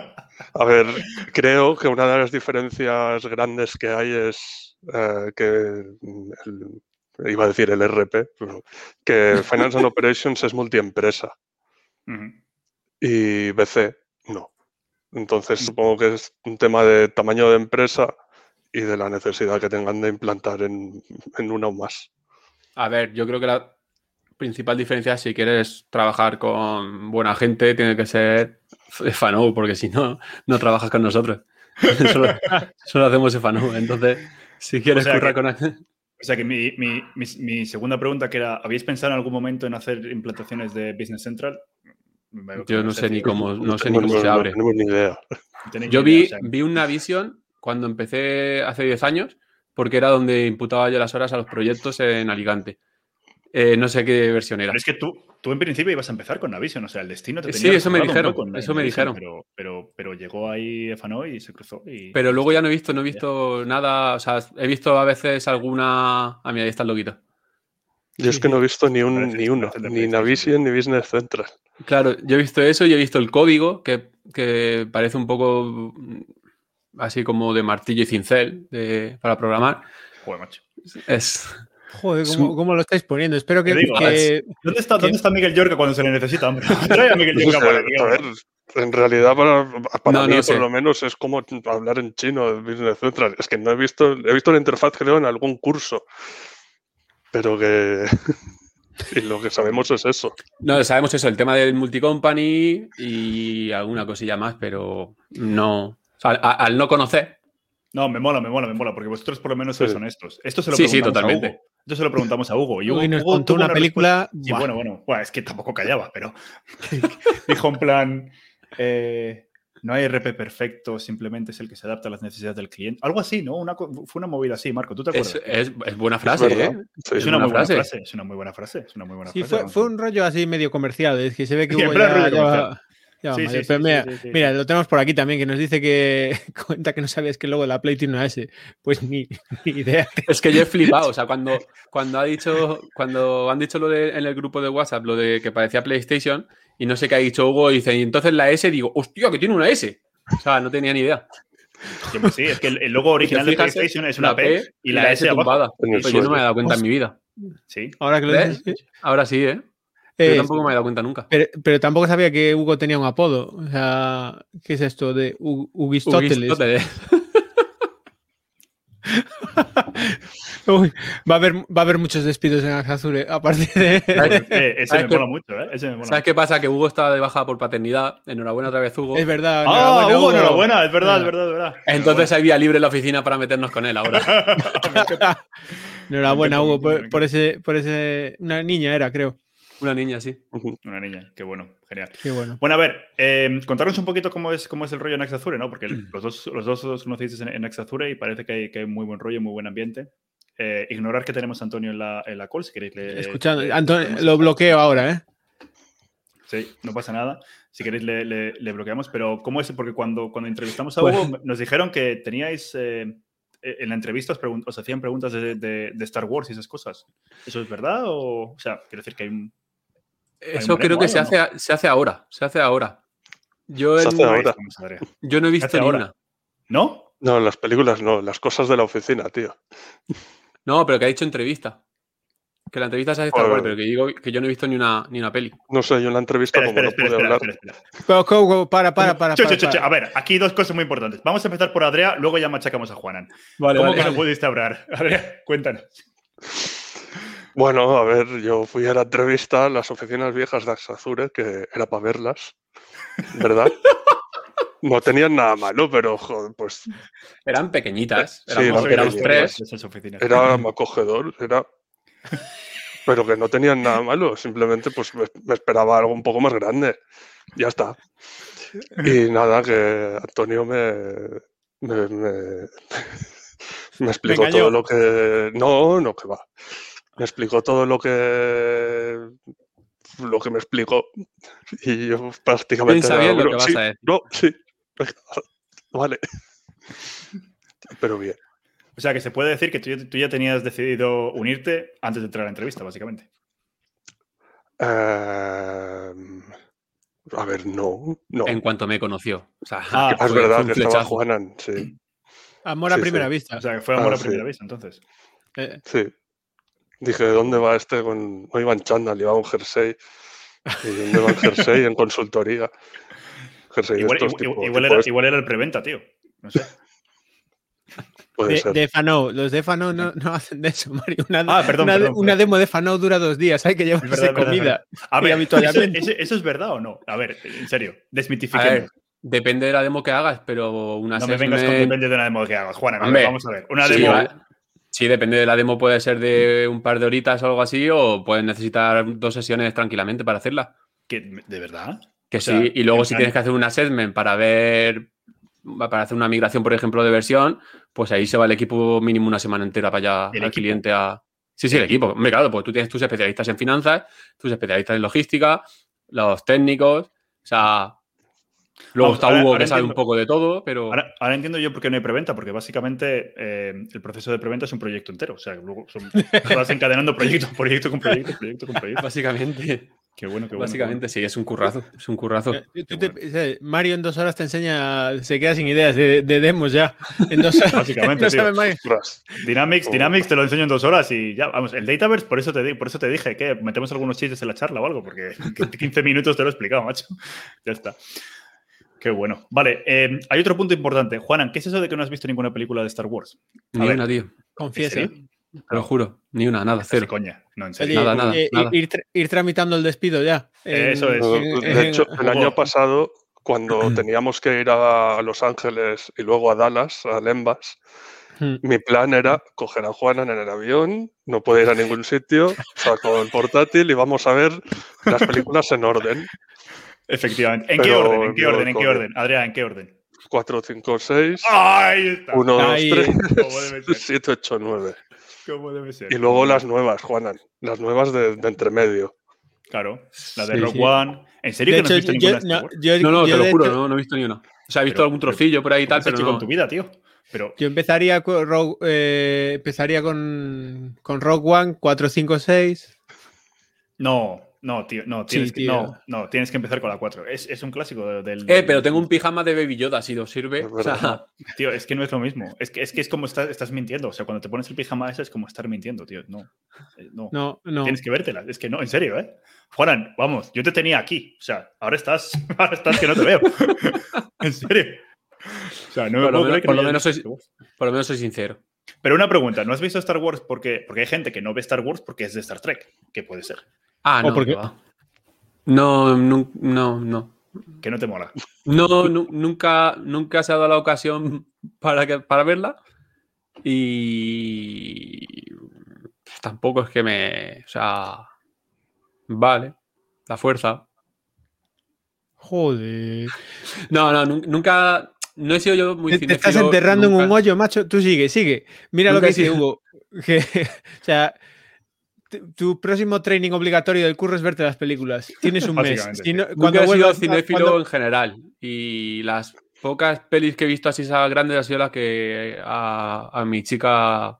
A ver, creo que una de las diferencias grandes que hay es eh, que iba a decir el RP, que Finance and Operations es multiempresa y BC no. Entonces supongo que es un tema de tamaño de empresa y de la necesidad que tengan de implantar en, en una o más. A ver, yo creo que la principal diferencia si quieres trabajar con buena gente tiene que ser FANO, porque si no, no trabajas con nosotros. [LAUGHS] solo, hacemos FANO. Entonces, si quieres currar con... [LAUGHS] O sea que mi, mi, mi, segunda pregunta que era, ¿habéis pensado en algún momento en hacer implantaciones de Business Central? Yo no sé ni cómo, no sé ni cómo se abre. No, ni idea. Yo vi, vi una visión cuando empecé hace 10 años, porque era donde imputaba yo las horas a los proyectos en Alicante. Eh, no sé qué versión era. es que tú, tú en principio ibas a empezar con Navision, o sea, el destino te tenía Sí, eso me dijeron. Eso me dijeron. Pero, pero, pero, llegó ahí Fano y se cruzó. Pero luego ya no he visto, no he visto nada. O sea, he visto a veces alguna. Ah, mira, ahí está el loquito. Yo es que no he visto ni, un, ni uno, ni Navision ni Business Central. Claro, yo he visto eso y he visto el código, que, que parece un poco así como de martillo y cincel para programar. Joder, macho. Es. Joder, ¿cómo, lo estáis poniendo? Espero que. ¿Dónde, está, ¿Dónde está Miguel Yorca cuando se le necesita, hombre? [LAUGHS] Trae a Miguel Yorca en realidad, para, para mí, por lo menos, es como hablar en chino de Business Central. Es que no he visto. He visto la interfaz, creo, en algún curso. Pero que. [LAUGHS] y lo que sabemos es eso. No, sabemos eso, el tema del multicompany y alguna cosilla más, pero no al no conocer. No, me mola, me mola, me mola, porque vosotros por lo menos sois honestos. Esto se lo sí, sí, totalmente. A Hugo. Esto se lo preguntamos a Hugo. Y Hugo, nos contó una, película. Y bueno, bueno, es que tampoco callaba, pero [LAUGHS] dijo en plan. Eh, no hay RP perfecto, simplemente es el que se adapta a las necesidades del cliente. Algo así, ¿no? fue una movida así, Marco. ¿Tú te acuerdas? Es, buena frase, ¿eh? es, una, muy buena frase. Es una muy buena frase. Es una muy buena sí, frase. Fue, fue, un rollo así medio comercial. Es que se ve que [LAUGHS] ya, mira, mira, lo tenemos por aquí también, que nos dice que [LAUGHS] cuenta que no sabías que luego la Play tiene una S. Pues [LAUGHS] ni, idea. Es que yo he flipado, o sea, cuando, cuando ha dicho, cuando han dicho lo de en el grupo de WhatsApp, lo de que parecía PlayStation, y no sé qué ha dicho Hugo, y dice, y entonces la S, digo, hostia, que tiene una S. O sea, no tenía ni idea. Sí, es que el logo original de PlayStation es una P, y la, S, tumbada. Pues yo no me he dado cuenta en mi vida. Sí. Ahora que lo dices, Ahora sí, ¿eh? Yo tampoco me he dado cuenta nunca. Pero, tampoco sabía que Hugo tenía un apodo. O sea, ¿qué es esto de Hugistóteles? [LAUGHS] va, a haber, va a haber muchos despidos en Azure a partir de. [LAUGHS] Eh, ese me mola mucho, ¿eh? ¿Sabes qué pasa? Que Hugo estaba de baja por paternidad. Enhorabuena otra vez, Hugo. Es verdad. Ah, Hugo, enhorabuena, es verdad, es verdad, es verdad. Entonces hay vía libre en la oficina para meternos con él ahora. [LAUGHS] enhorabuena, Hugo, por, ese, por ese. Una niña era, creo. Una niña, sí. Una niña, qué bueno, genial. Qué bueno. Bueno, a ver, eh, contarnos un poquito cómo es, cómo es el rollo en Azure, ¿no? Porque los dos, los dos os conocéis en, en Azure y parece que hay, que hay muy buen rollo, muy buen ambiente. Eh, ignorar que tenemos a Antonio en la, en la call, si queréis. Le, Escuchando, Antonio, lo bloqueo ahora, ¿eh? Sí, no pasa nada. Si queréis le, le, bloqueamos, pero ¿cómo es? Porque cuando, cuando entrevistamos a Hugo pues nos dijeron que teníais... Eh, en la entrevista os, os hacían preguntas de, de, de, Star Wars y esas cosas. ¿Eso es verdad? O, o sea, quiero decir que hay un, eso creo que se hace, se hace ahora. Se hace ahora. Yo, yo no he visto ni una. ¿No? No, las películas no, las cosas de la oficina, tío. No, pero que ha dicho entrevista. Que la entrevista se hace Star Wars, pero que digo que yo no he visto ni una, ni una peli. No sé, yo en la entrevista como no pude hablar. para, para, para, A ver, aquí dos cosas muy importantes. Vamos a empezar por Adrea, luego ya machacamos a Juanan. ¿Cómo que no pudiste hablar? [LAUGHS] Adrea, cuéntanos. Bueno, a ver, yo fui a la entrevista a las oficinas viejas de Axazure, que era para verlas, ¿verdad? no tenían nada malo, pero joder, pues. Eran pequeñitas. Éramos, sí, tres. Era acogedor, era. pero que no tenían nada malo, simplemente pues me, esperaba algo un poco más grande. Ya está. Y nada, que Antonio me, me, [LAUGHS] explicó todo lo que... No, no, que va. Me explicó todo lo que lo que me explicó y yo prácticamente lo que vas a decir. no sí [LAUGHS] vale pero bien o sea, que se puede decir que tú, ya tenías decidido unirte antes de entrar a la entrevista, básicamente. Em, a ver, no, no. En cuanto me conoció. O sea, ah, es verdad que estaba Juanan, sí. Amor a primera vista. O sea, que fue amor a ah, primera vista, entonces. Eh. Sí. Dije, ¿dónde va este con. No iba en chándal, iba un jersey. ¿Y dónde va el jersey? en consultoría. Jersey igual, igual, era, igual, era, el preventa, tío. No sé de, de Fano, los de Fano no, no, hacen de eso, Mario. Una, ah, perdón, una, demo de Fano dura dos días, hay que llevarse comida. A ver, ¿eso, es verdad o no? A ver, en serio, desmitifiquemos. Depende de la demo que hagas, pero una No me vengas con depende de la demo que hagas, Juana. vamos a ver. Una demo. Sí, depende de la demo, puede ser de un par de horitas o algo así, o puedes necesitar dos sesiones tranquilamente para hacerla. ¿De verdad? Que sí, y luego si tienes que hacer un assessment para ver para hacer una migración, por ejemplo, de versión, pues ahí se va el equipo mínimo una semana entera para allá al cliente a. Sí, sí, el equipo. Hombre, claro, pues tú tienes tus especialistas en finanzas, tus especialistas en logística, los técnicos, o sea. Luego está Hugo que sabe un poco de todo, pero. Ahora, entiendo yo por qué no hay preventa, porque básicamente eh, el proceso de preventa es un proyecto entero. O sea, luego son, [LAUGHS] vas encadenando proyecto, proyecto con proyecto, proyecto con proyecto. Básicamente. Qué bueno, qué bueno. Básicamente sí, es un currazo. Es un currazo. Eh, Mario en dos horas te enseña, se queda sin ideas de, demos ya. En dos horas. Básicamente. [LAUGHS] Dynamics, oh. Dynamics te lo enseño en dos horas y ya, vamos. El Dataverse, por eso te, por eso te dije que metemos algunos chistes en la charla o algo, porque [LAUGHS] 15 minutos te lo he explicado, macho. Ya está. Qué bueno. Vale, eh, hay otro punto importante. Juanan, ¿qué es eso de que no has visto ninguna película de Star Wars? Ni una, tío. Confiesa. Te lo juro, ni una, nada, cero. coña, no, en serio. nada, nada, eh, Ir, tramitando el despido ya. Eso es. De hecho, el año pasado, cuando [CLEARS THROAT] teníamos que ir a Los Ángeles y luego a Dallas, a Lembas, hmm. mi plan era coger a Juana en el avión, no puede ir a ningún sitio, saco el portátil y vamos a ver las películas en orden. Efectivamente. ¿En qué orden? ¿En qué orden? ¿En qué orden? Adrián, ¿en qué orden? 4, 5, 6. Ahí está. 1, 2, 3, 7, 8, 9. Y luego las nuevas, Juanan. Las nuevas de, de entremedio. Claro, la de Rock One. ¿En serio que no has visto ninguna? No, no, te lo juro, no, no, he visto ni una. O sea, he visto algún trocillo por ahí y tal, pero no. con tu vida, tío. Pero... Yo empezaría con, eh, empezaría con, con Rock One 4, 5, 6. No, no, tío, no, tienes, Que, no, no, tienes que empezar con la 4. Es, es un clásico del, Eh, pero tengo un pijama de Baby Yoda, si os sirve. O sea... Tío, es que no es lo mismo. Es que es, que es como estás, estás mintiendo. O sea, cuando te pones el pijama ese es como estar mintiendo, tío. No, eh, no. no, no. Tienes que vértela. Es que no, en serio, ¿eh? Juan, vamos, yo te tenía aquí. O sea, ahora estás, [LAUGHS] ahora estás que no te veo. [LAUGHS] en serio. O sea, no me por, lo, por, lo menos soy, por lo menos soy sincero. Pero una pregunta, ¿no has visto Star Wars porque, porque hay gente que no ve Star Wars porque es de Star Trek? Que puede ser. Ah, no. Porque... No, no, no, Que no te mola. No, nunca, nunca se ha dado la ocasión para, que, para verla. Y tampoco es que me. O sea. Vale. La fuerza. Joder. No, no, nunca. No he sido yo muy Te, te estás enterrando en un hoyo, macho. Tú sigue, sigue. Mira lo que dice Hugo. [LAUGHS] Que, o sea, tu próximo training obligatorio del curro es verte las películas. Tienes un [LAUGHS] mes. cuando he sido cinéfilo en general y las pocas pelis que he visto así grandes ha sido las que a, mi chica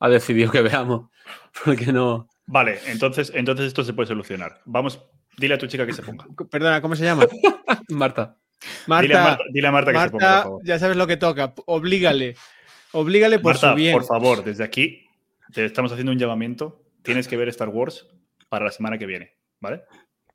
ha decidido que veamos. [LAUGHS] Porque no. Vale, entonces, entonces esto se puede solucionar. Vamos, dile a tu chica que se ponga. Perdona, ¿cómo se llama? [LAUGHS] Marta. Marta. Dile a Marta, que se ponga. Ya sabes lo que toca. Oblígale. Oblígale por su bien. Por favor, desde aquí te estamos haciendo un llamamiento tienes que ver Star Wars para la semana que viene, ¿vale?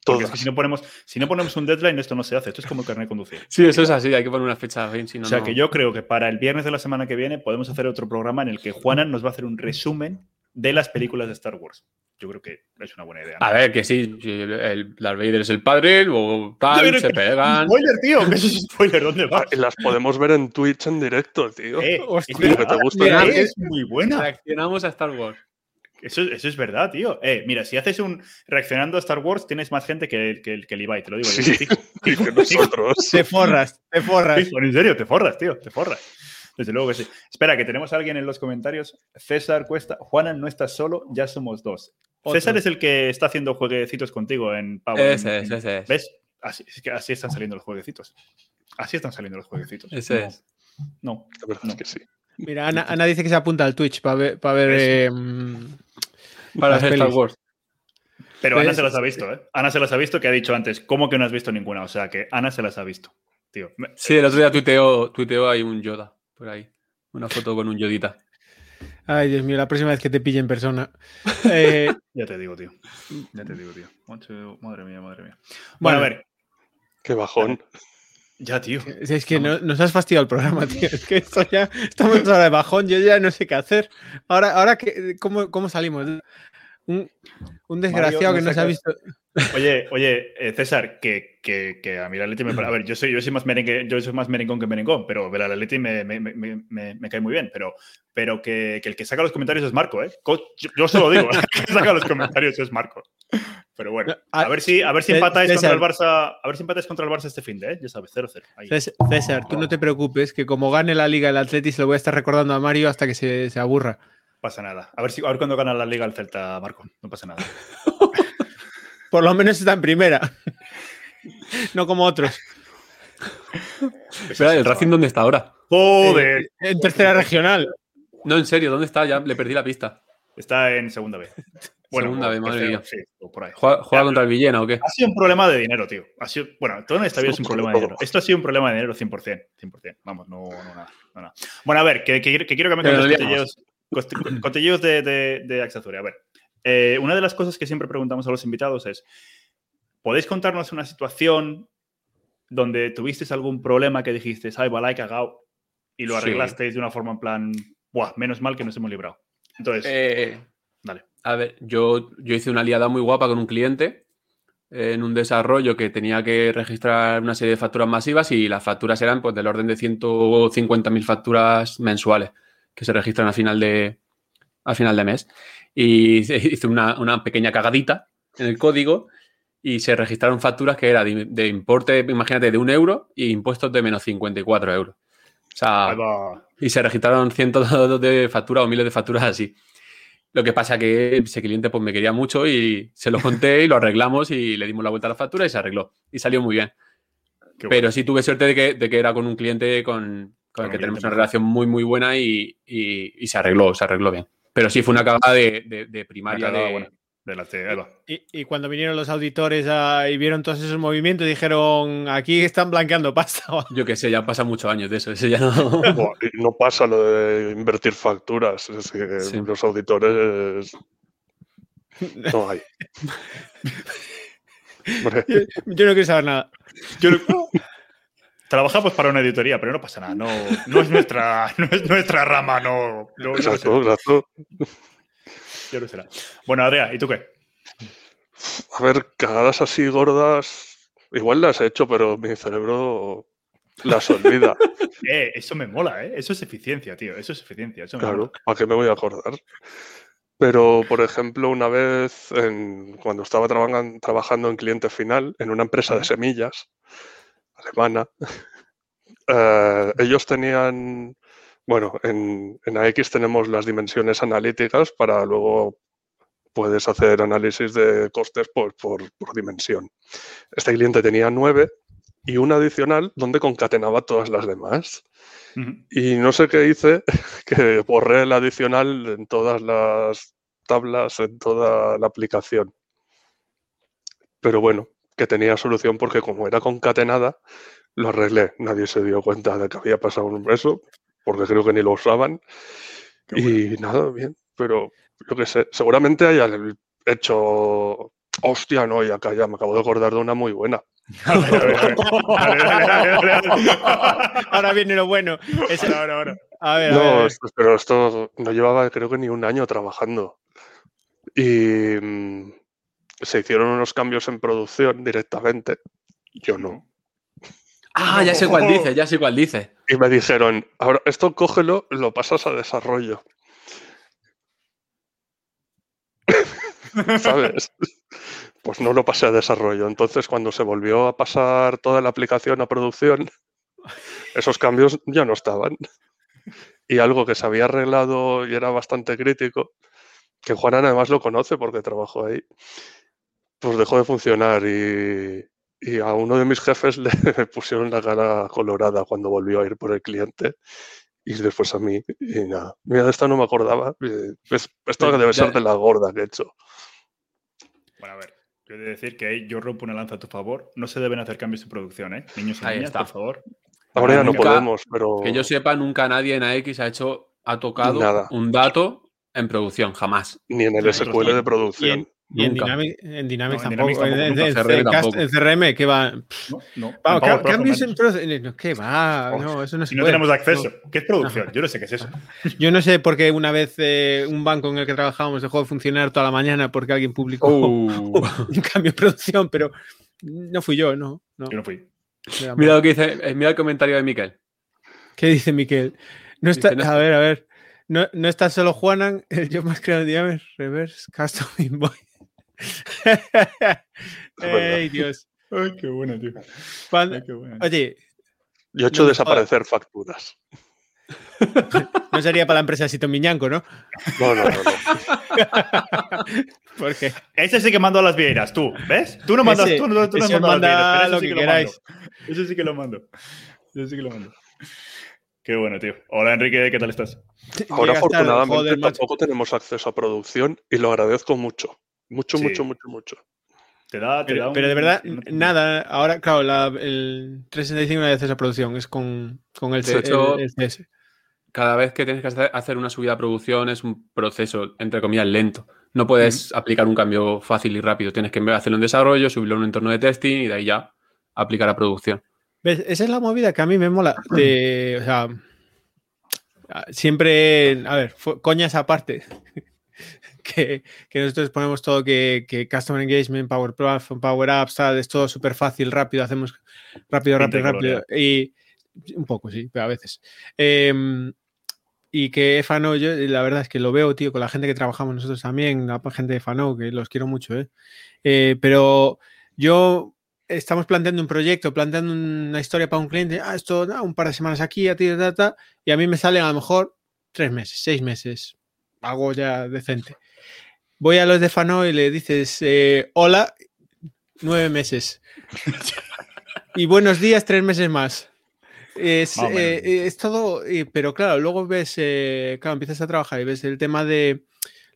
Porque si no, ponemos, si no ponemos un deadline, esto no se hace. Esto es como el carnet de conducir. Sí, eso es así. Hay que poner una fecha. o sea, que yo creo que para el viernes de la semana que viene podemos hacer otro programa en el que Juana nos va a hacer un resumen de las películas de Star Wars. Yo creo que es una buena idea. A ver, que sí, el Darth Vader es el padre, luego tal, se pegan. Spoiler, tío, ¿qué es spoiler? ¿Dónde va? Las podemos ver en Twitch en directo, tío. Eh, hostia, que te gusta. es muy buena. Reaccionamos a Star Wars. Eso, es verdad, tío. Eh, mira, si haces un reaccionando a Star Wars, tienes más gente que, que, que el Ibai, te lo digo. Sí, [LAUGHS] que nosotros. te forras, te forras. en serio, te forras, tío, te forras. Desde luego que sí. Espera, que tenemos a alguien en los comentarios. César Cuesta. Juana, no estás solo, ya somos dos. César es el que está haciendo jueguecitos contigo en Power. Ese es, ese es. ¿Ves? Así, que así están saliendo los jueguecitos. Así están saliendo los jueguecitos. Ese es. No. La verdad es que sí. Mira, Ana, dice que se apunta al Twitch para ver. Para ver para hacer Star Wars. Pero Ana se las ha visto, ¿eh? Ana se las ha visto que ha dicho antes, ¿cómo que no has visto ninguna? O sea, que Ana se las ha visto, tío. Sí, el otro día tuiteó, tuiteó ahí un Yoda, por ahí. Una foto con un Yodita. Ay, Dios mío, la próxima vez que te pille en persona. [LAUGHS] Eh, ya te digo, tío. Ya te digo, tío. Madre mía, madre mía. Bueno, a ver. Qué bajón. Ya, tío. Es que nos has fastidiado el programa, [LAUGHS] tío. Es que esto ya estamos ahora de bajón, yo ya no sé qué hacer. Ahora, ahora ¿cómo, cómo salimos? Un, desgraciado que no se ha visto. Oye, oye, eh, César, que, que, que, a mí la Leti me A ver, yo soy, yo soy más merengue, yo soy más merengón que merengón, pero la Leti me, me, me, me, cae muy bien. Pero, pero que, el que saca los comentarios es Marco, ¿eh? Yo, se lo digo, [LAUGHS] el que saca los comentarios es Marco. Pero bueno, a ver si, a ver si empatáis contra el Barça. A ver si empatáis contra el Barça este fin de, ¿eh? Ya sabes, 0-0. César, tú no te preocupes, que como gane la Liga el Atleti se lo voy a estar recordando a Mario hasta que se, se aburra pasa nada. A ver, si, a ver cuándo gana la Liga el Celta, Marco. No pasa nada. [LAUGHS] Por lo menos está en primera. no como otros. Espera, ¿el Racing dónde está ahora? Joder. Eh, en tercera regional. No, en serio, ¿dónde está? Ya le perdí la pista. Está en segunda vez. Bueno, segunda vez, madre mía. Sí, por ahí. ¿Juega, contra el Villena o qué? Ha sido un problema de dinero, tío. Ha sido, bueno, todo en esta vida es un problema de dinero. Esto ha sido un problema de dinero 100%. 100%. Vamos, no, no, nada, no nada. Bueno, a ver, que, que, que quiero cambiar los cotilleos, cotilleos de, de, de A ver, eh, una de las cosas que siempre preguntamos a los invitados es, ¿podéis contarnos una situación donde tuvisteis algún problema que dijiste, ay, vale, he cagado, y lo arreglasteis de una forma en plan, Buah, menos mal que nos hemos librado? Entonces, eh, dale. A ver, yo, yo hice una liada muy guapa con un cliente en un desarrollo que tenía que registrar una serie de facturas masivas y las facturas eran pues del orden de 150.000 facturas mensuales que se registran al final de, al final de mes y [LAUGHS] hice una, pequeña cagadita en el código y se registraron facturas que era de, importe, imagínate, de un euro y impuestos de menos 54 euros. O sea, y se registraron cientos [LAUGHS] de facturas o miles de facturas así. Lo que pasa que ese cliente pues me quería mucho y se lo conté y lo arreglamos y le dimos la vuelta a la factura y se arregló. Y salió muy bien. Pero sí tuve suerte de que, de que, era con un cliente con, el que tenemos una relación muy, muy buena y, y se arregló, se arregló bien. Pero sí fue una cagada de, primaria. de, la y, cuando vinieron los auditores y vieron todos esos movimientos, dijeron, aquí están blanqueando pasta. [LAUGHS] Yo qué sé, ya pasa muchos años de eso. ya no... no pasa lo de invertir facturas. Es que los auditores no hay. [LAUGHS] yo, no quiero saber nada. Yo no... [LAUGHS] Trabajamos para una editoría, pero no pasa nada. No, no, es, nuestra, no es nuestra rama, no. no exacto, exacto. Ya no será. Bueno, Adrián, ¿y tú qué? A ver, cagadas así gordas. Igual las he hecho, pero mi cerebro las olvida. [LAUGHS] eh, eso me mola, ¿eh? Eso es eficiencia, tío. Eso es eficiencia. Eso claro, ¿a qué me voy a acordar? Pero, por ejemplo, una vez cuando estaba trabajando en cliente final en una empresa de semillas, alemana, [LAUGHS] eh, ellos tenían, bueno, en, en, AX tenemos las dimensiones analíticas para luego puedes hacer análisis de costes por, por, dimensión. Este cliente tenía nueve y una adicional donde concatenaba todas las demás. Y no sé qué hice, [LAUGHS] que borré el adicional en todas las tablas, en toda la aplicación. Pero bueno, que tenía solución porque como era concatenada, lo arreglé. Nadie se dio cuenta de que había pasado un beso, porque creo que ni lo usaban. y nada, bien. Pero yo qué sé, seguramente haya hecho. Hostia, no, y acá ya me acabo de acordar de una muy buena. ahora viene lo bueno. ahora, ahora. A ver, no, pero esto no llevaba creo que ni un año trabajando. Y mm, se hicieron unos cambios en producción directamente. Yo no. Ah, ya sé cuál dice, ya sé cuál dice. Y me dijeron, ahora esto cógelo, lo pasas a desarrollo. [LAUGHS] ¿Sabes? Pues no lo pasé a desarrollo. Entonces, cuando se volvió a pasar toda la aplicación a producción, esos cambios ya no estaban. Y algo que se había arreglado y era bastante crítico, que Juan además lo conoce porque trabajó ahí, pues dejó de funcionar y, y a uno de mis jefes [LAUGHS] le pusieron la cara colorada cuando volvió a ir por el cliente y después a mí y nada. Mira, de esta no me acordaba. Esto debe ser de la gorda que he hecho. Bueno, a ver, yo he de decir que yo rompo una lanza a tu favor. No se deben hacer cambios en producción, ¿eh? Niños y niñas, por favor. Ahora ya no podemos, pero... Que yo sepa, nunca nadie en AX ha hecho, ha tocado un dato en producción, jamás. Ni en el SQL de producción. Y en Dynamics, en Dynamics tampoco. En, CRM, ¿qué va? No, no. cambios en ¿Qué va? No, eso no se Si no tenemos acceso. ¿Qué es producción? Yo no sé qué es eso. Yo no sé por qué una vez eh, un banco en el que trabajábamos dejó de funcionar toda la mañana porque alguien publicó uh. [LAUGHS] un cambio de producción, pero no fui yo, no. Yo no fui. Mira lo que dice, eh, mira el comentario de Miquel. ¿Qué dice Miquel? No está, a ver, a ver. No, no está solo Juanan, [LAUGHS] el yo más creo de Reverse Custom Invoice. [LAUGHS] Ay, Dios. Ay, qué bueno, tío. Oye. Yo he hecho desaparecer facturas. [LAUGHS] No sería para la empresa Sito Miñanco, ¿no? No, no, no. no. [LAUGHS] ¿Por qué? Ese sí que mando a las vieiras, tú, ¿ves? Tú no mandas, tú, no, tú no mandas manda lo que, queráis. Eso sí que lo mando. Eso sí que lo mando. Qué bueno, tío. Hola, Enrique, ¿qué tal estás? Ahora, afortunadamente, tampoco tenemos acceso a producción y lo agradezco mucho. Mucho, mucho, mucho, mucho. Te da, te pero, da un... pero, de verdad, nada. Ahora, claro, la, el 365 no hay acceso a producción, es con, con el, de hecho, el, CS. Cada vez que tienes que hacer una subida a producción es un proceso, entre comillas, lento. No puedes aplicar un cambio fácil y rápido. Tienes que hacerlo en desarrollo, subirlo en un entorno de testing y de ahí ya aplicar a producción. ¿Ves? Esa es la movida que a mí me mola. De, o sea, siempre, a ver, coñas aparte que, nosotros ponemos todo que, que Customer Engagement, Power Platform, Power Apps, tal, es todo súper fácil, rápido, hacemos rápido, rápido, rápido. Y un poco, sí, pero a veces. Em, y que Fano, yo la verdad es que lo veo, tío, con la gente que trabajamos nosotros también, la gente de Fano, que los quiero mucho, ¿eh? eh pero yo estamos planteando un proyecto, planteando una historia para un cliente, ah, esto, un par de semanas aquí, a ti, data, y a mí me salen a lo mejor tres meses, seis meses, algo ya decente voy a los de Fano y le dices, eh, hola, nueve meses. y buenos días, tres meses más. Es, eh, todo, pero claro, luego ves, eh, claro, empiezas a trabajar y ves el tema de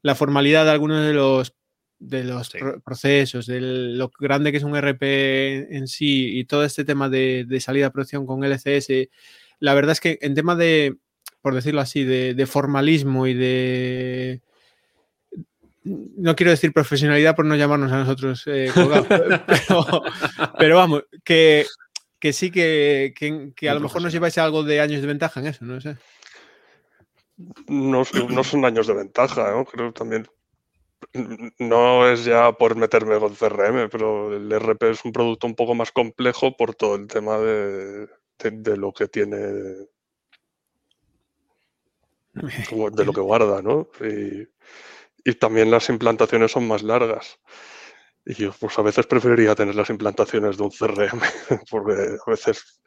la formalidad de algunos de los, de los procesos, de lo grande que es un RP en sí y todo este tema de, salida a producción con LCS. La verdad es que en tema de, por decirlo así, de formalismo y de no quiero decir profesionalidad por no llamarnos a nosotros eh, [LAUGHS] pero, vamos, que, sí que, a lo mejor nos lleváis algo de años de ventaja en eso, no sé. No, son años de ventaja, ¿no? creo también. No es ya por meterme con CRM, pero el RP es un producto un poco más complejo por todo el tema de, lo que tiene [LAUGHS] de lo que guarda, ¿no? Y, y también las implantaciones son más largas. Y yo, pues a veces preferiría tener las implantaciones de un CRM, [LAUGHS] porque a veces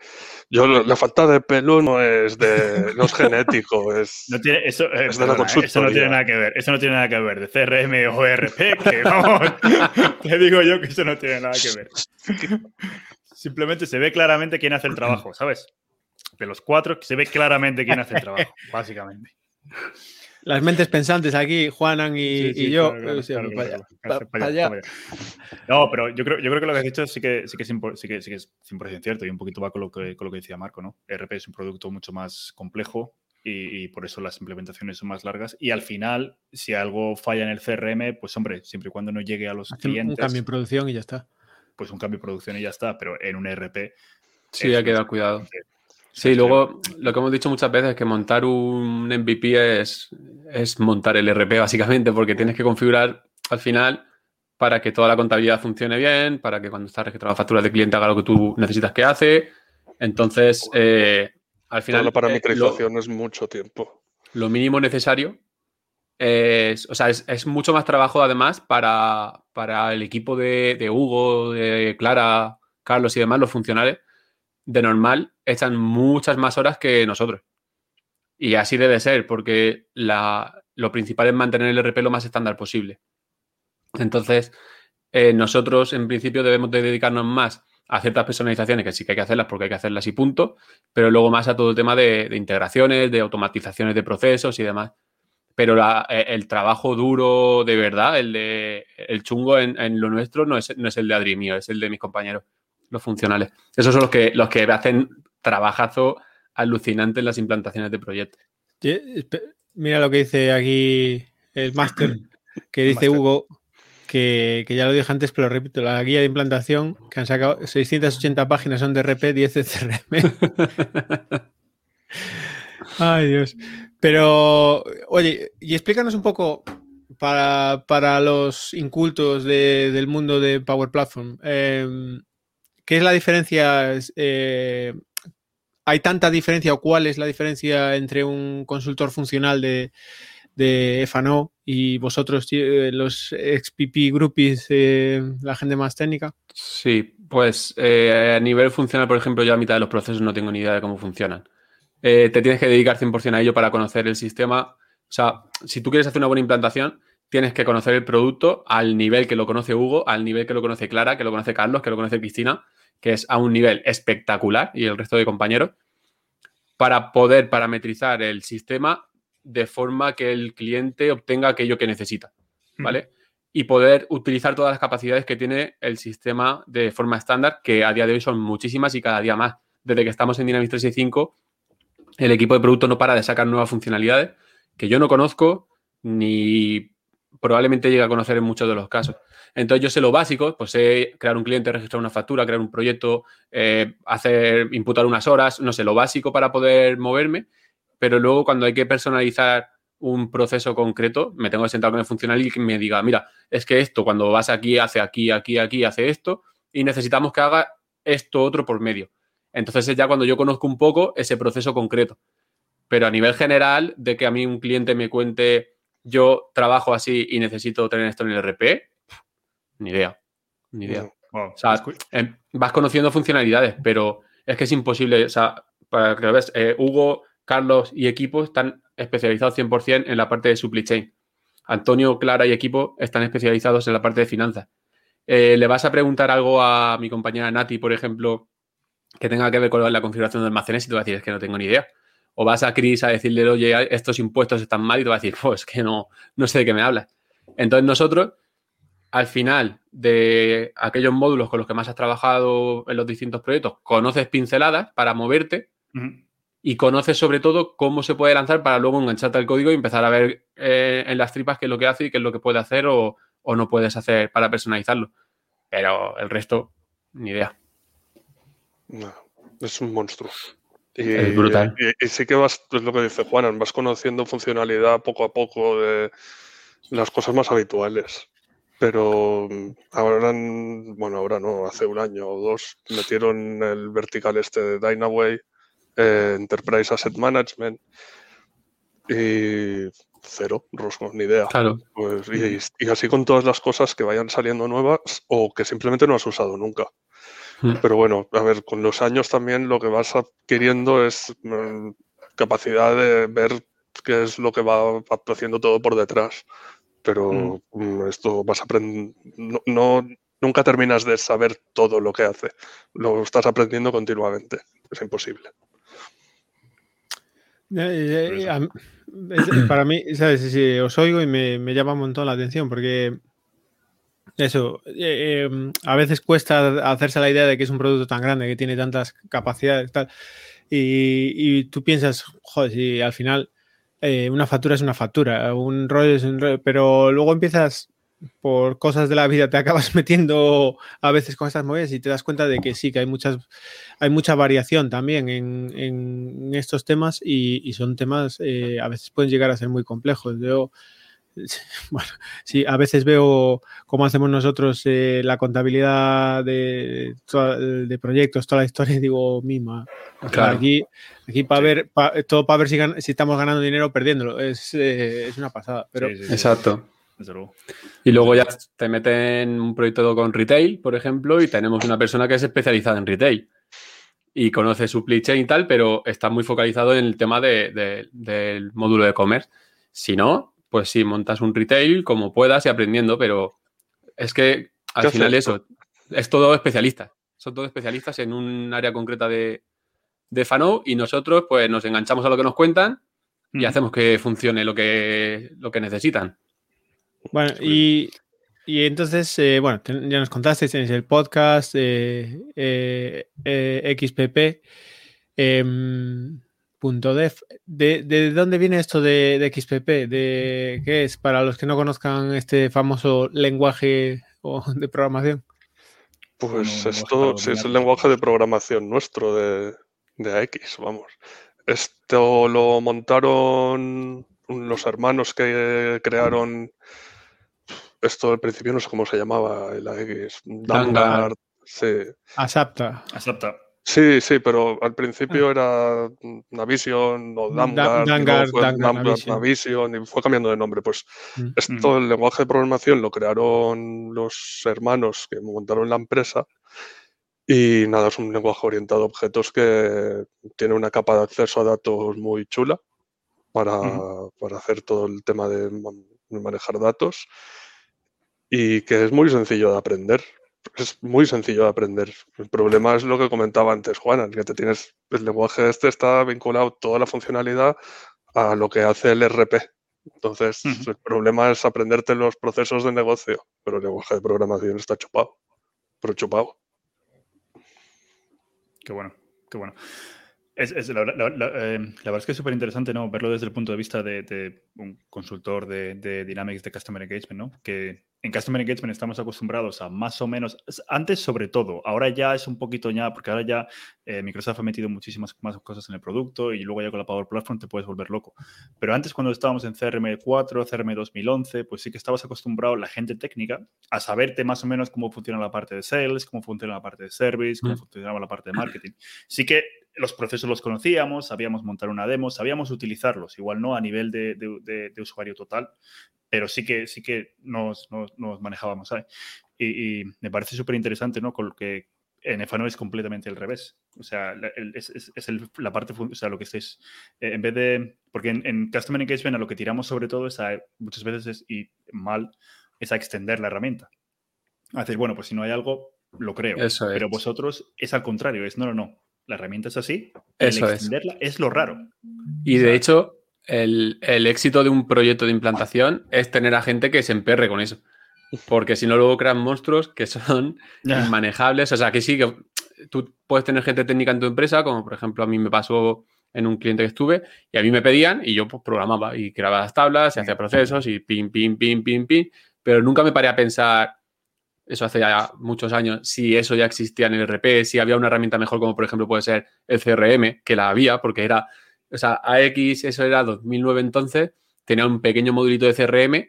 yo la falta de pelo no es de no es [LAUGHS] genético, es, no tiene, eso, eh, de la Eso no tiene nada que ver, eso no tiene nada que ver de CRM o ERP, que vamos, [LAUGHS] te digo yo que eso no tiene nada que ver. Simplemente se ve claramente quién hace el trabajo, ¿sabes? De los cuatro se ve claramente quién hace el trabajo, básicamente. Las mentes pensantes aquí, Juanan y, yo. No, pero yo creo, yo creo que lo que has dicho sí que, sí que, es, sí que, sí que es 100% cierto y un poquito va con lo, que, con lo que decía Marco, ¿no? ERP es un producto mucho más complejo y, por eso las implementaciones son más largas. Y al final, si algo falla en el CRM, pues hombre, siempre y cuando no llegue a los clientes. Un cambio de producción y ya está. Pues un cambio de producción y ya está, pero en un ERP. Sí, hay que dar cuidado. Sí, luego lo que hemos dicho muchas veces es que montar un MVP es, es montar el RP básicamente, porque tienes que configurar al final para que toda la contabilidad funcione bien, para que cuando estás registrando facturas de cliente haga lo que tú necesitas que hace. Entonces, eh, al final. la parametrización eh, es mucho tiempo. Lo mínimo necesario es, o sea, es, mucho más trabajo además para, para el equipo de, de, Hugo, de Clara, Carlos y demás, los funcionales, de normal, echan muchas más horas que nosotros. Y así debe ser, porque la, lo principal es mantener el RP lo más estándar posible. Entonces, eh, nosotros en principio debemos de dedicarnos más a ciertas personalizaciones, que sí que hay que hacerlas porque hay que hacerlas y punto, pero luego más a todo el tema de, integraciones, de automatizaciones de procesos y demás. Pero e, el trabajo duro de verdad, el de el chungo en, lo nuestro, no es, no es el de Adri mío, es el de mis compañeros, los funcionales. Esos son los que, los que hacen trabajazo alucinante en las implantaciones de proyectos. Mira lo que dice aquí el máster, [CLEARS THROAT] que dice Hugo, que, ya lo dije antes, pero repito, la guía de implantación que han sacado 680 páginas son de RP, 10 de CRM. Ay, Dios. Pero, oye, y explícanos un poco para, los incultos del mundo de Power Platform. Em, ¿Qué es la diferencia? Eh, ¿Hay tanta diferencia o cuál es la diferencia entre un consultor funcional de, de FANO y vosotros, eh, los XPP groupies, eh, la gente más técnica? Sí, pues a nivel funcional, por ejemplo, yo a mitad de los procesos no tengo ni idea de cómo funcionan. te tienes que dedicar 100% a ello para conocer el sistema. O sea, si tú quieres hacer una buena implantación, tienes que conocer el producto al nivel que lo conoce Hugo, al nivel que lo conoce Clara, que lo conoce Carlos, que lo conoce Cristina que es a un nivel espectacular y el resto de compañeros, para poder parametrizar el sistema de forma que el cliente obtenga aquello que necesita, ¿vale? Y poder utilizar todas las capacidades que tiene el sistema de forma estándar, que a día de hoy son muchísimas y cada día más. Desde que estamos en Dynamics 365, el equipo de producto no para de sacar nuevas funcionalidades que yo no conozco ni probablemente llegue a conocer en muchos de los casos. Entonces yo sé lo básico, pues sé crear un cliente, registrar una factura, crear un proyecto, eh, hacer, imputar unas horas, no sé, lo básico para poder moverme, pero luego cuando hay que personalizar un proceso concreto, me tengo que sentar con el funcional y que me diga, mira, es que esto cuando vas aquí, hace aquí, aquí, aquí, hace esto, y necesitamos que haga esto otro por medio. Entonces es ya cuando yo conozco un poco ese proceso concreto. Pero a nivel general, de que a mí un cliente me cuente, yo trabajo así y necesito tener esto en el RP, ni idea. Ni idea. O sea, em, vas conociendo funcionalidades, pero es que es imposible. O sea, para que lo veas, eh, Hugo, Carlos y equipo están especializados 100% en la parte de supply chain. Antonio, Clara y equipo están especializados en la parte de finanzas. Eh, le vas a preguntar algo a mi compañera Nati, por ejemplo, que tenga que ver con la configuración de almacenes y te va a decir, es que no tengo ni idea. O vas a Cris a decirle, oye, estos impuestos están mal y te va a decir, pues que no, no sé de qué me hablas. Entonces nosotros al final de aquellos módulos con los que más has trabajado en los distintos proyectos, conoces pinceladas para moverte y conoces sobre todo cómo se puede lanzar para luego engancharte al código y empezar a ver eh, en las tripas qué es lo que hace y qué es lo que puede hacer o, no puedes hacer para personalizarlo. Pero el resto, ni idea. es un monstruo. Y, es brutal. Y, sí que vas, es lo que dice Juan, vas conociendo funcionalidad poco a poco de las cosas más habituales. Pero mm, ahora, bueno, ahora no, hace un año o dos metieron el vertical este de Dynaway, eh, Enterprise Asset Management y cero, rosco, ni idea. Claro. Pues, y, así con todas las cosas que vayan saliendo nuevas o que simplemente no has usado nunca. Hmm. Pero bueno, a ver, con los años también lo que vas adquiriendo es mm, capacidad de ver qué es lo que va haciendo todo por detrás pero mm. Mm, esto vas a aprender, no, nunca terminas de saber todo lo que hace, lo estás aprendiendo continuamente, es imposible. Para mí, ¿sabes? Si os oigo y me, llama un montón la atención porque eso, eh, em, a veces cuesta hacerse la idea de que es un producto tan grande, que tiene tantas capacidades tal, y, y tú piensas, joder, si al final eh, una factura es una factura, un rollo es un rollo, pero luego empiezas por cosas de la vida, te [LAUGHS] acabas metiendo a veces con estas movidas y te das cuenta de que sí, que hay muchas, hay mucha variación también en, estos temas y, son temas, eh, a veces pueden llegar a ser muy complejos. Yo, [LAUGHS] bueno, sí, a veces veo cómo hacemos nosotros eh, la contabilidad de, de, proyectos, toda la historia, y digo, mima. Aquí, aquí para ver, todo para ver si, si, estamos ganando dinero o perdiéndolo. Es, eh, es una pasada. Pero... Exacto. Y luego ya te meten un proyecto con retail, por ejemplo, y tenemos una persona que es especializada en retail y conoce supply chain y tal, pero está muy focalizado en el tema de, del módulo de e-commerce. Si no, pues sí, montas un retail como puedas y aprendiendo, pero es que al final eso es todo especialista. Son todos especialistas en un área concreta de, de Fano y nosotros pues nos enganchamos a lo que nos cuentan y hacemos que funcione lo que, lo que necesitan. Bueno, y, entonces, eh, bueno, ya nos contaste, tenéis el podcast eh, eh, XPP. .def. ¿De, ¿De, dónde viene esto de, XPP? ¿De qué es? Para los que no conozcan este famoso lenguaje de programación. Pues esto sí, es el lenguaje de programación nuestro de, de AX, vamos. Esto lo montaron los hermanos que crearon esto al principio no sé cómo se llamaba el AX. Dangar. Sí. Asapta. Asapta. Sí, sí, pero al principio ah. era Navision o Dangar, Dangar, Navision. y fue cambiando de nombre. Pues mm. esto, mm. el lenguaje de programación lo crearon los hermanos que montaron la empresa y nada, es un lenguaje orientado a objetos que tiene una capa de acceso a datos muy chula para, para hacer todo el tema de manejar datos y que es muy sencillo de aprender es muy sencillo de aprender. El problema es lo que comentaba antes Juana, que te tienes, el lenguaje este está vinculado toda la funcionalidad a lo que hace el RP. Entonces, el problema es aprenderte los procesos de negocio, pero el lenguaje de programación está chupado, pero chupado. Qué bueno, qué bueno. Es, eh, la, verdad es que es súper interesante ¿no? verlo desde el punto de vista de, un consultor de, de, Dynamics de Customer Engagement, ¿no? que en Customer Engagement estamos acostumbrados a más o menos, antes sobre todo, ahora ya es un poquito ya, porque ahora ya eh, Microsoft ha metido muchísimas más cosas en el producto y luego ya con la Power Platform te puedes volver loco. Pero antes cuando estábamos en CRM 4, CRM 2011, pues sí que estabas acostumbrado, la gente técnica, a saberte más o menos cómo funciona la parte de sales, cómo funciona la parte de service, cómo funcionaba la parte de marketing. Sí que los procesos los conocíamos, sabíamos montar una demo, sabíamos utilizarlos, igual no a nivel de, de usuario total, pero sí que, sí que nos, nos, manejábamos ahí. Y, me parece súper interesante, ¿no? Con lo que en Efano es completamente al revés. O sea, es, es, la parte, o sea, lo que estés, eh, en vez de, porque en, en, Customer Engagement a lo que tiramos sobre todo es a, muchas veces, y mal, es a extender la herramienta. A decir, bueno, pues si no hay algo, lo creo. Eso Pero vosotros es al contrario, es no, no, no. La herramienta es así. Eso extenderla es. lo raro. Y de hecho, el, éxito de un proyecto de implantación es tener a gente que se emperre con eso. Porque si no, luego crean monstruos que son inmanejables. O sea, que sí, que tú puedes tener gente técnica en tu empresa, como por ejemplo a mí me pasó en un cliente que estuve, y a mí me pedían y yo pues, programaba y creaba las tablas y hacía procesos y pin, pin, pin, pin, pin. Pero nunca me paré a pensar, eso hace ya muchos años, si eso ya existía en el RP, si había una herramienta mejor como por ejemplo puede ser el CRM, que la había, porque era o sea, AX, eso era 2009 entonces, tenía un pequeño modulito de CRM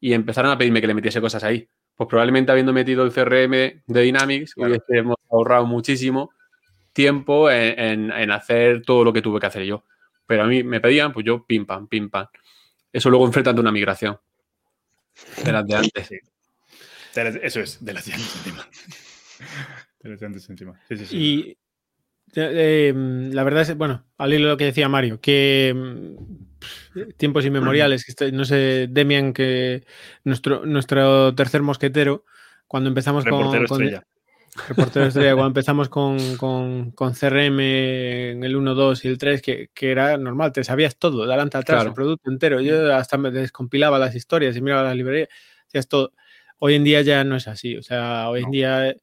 y empezaron a pedirme que le metiese cosas ahí. Pues probablemente habiendo metido el CRM de Dynamics, hubiésemos ahorrado muchísimo tiempo en, hacer todo lo que tuve que hacer yo. Pero a mí me pedían, pues yo pim pam, pim pam. Eso luego enfrentando una migración. De las de antes. eso es, de las de antes encima. [LAUGHS] De las de antes encima. Sí, sí, sí. Y Em, la verdad es, bueno, al hilo de lo que decía Mario, que em, tiempos inmemoriales, que no sé, Demian, que nuestro, nuestro tercer mosquetero, cuando empezamos con, estrella. Reportero estrella, cuando [LAUGHS] empezamos con, con, con, CRM en el 1, 2 y el 3, que, que era normal, te sabías todo, de adelante atrás, el producto entero. Yo hasta me descompilaba las historias y miraba las librerías, hacías todo. Hoy en día ya no es así, o sea, hoy en día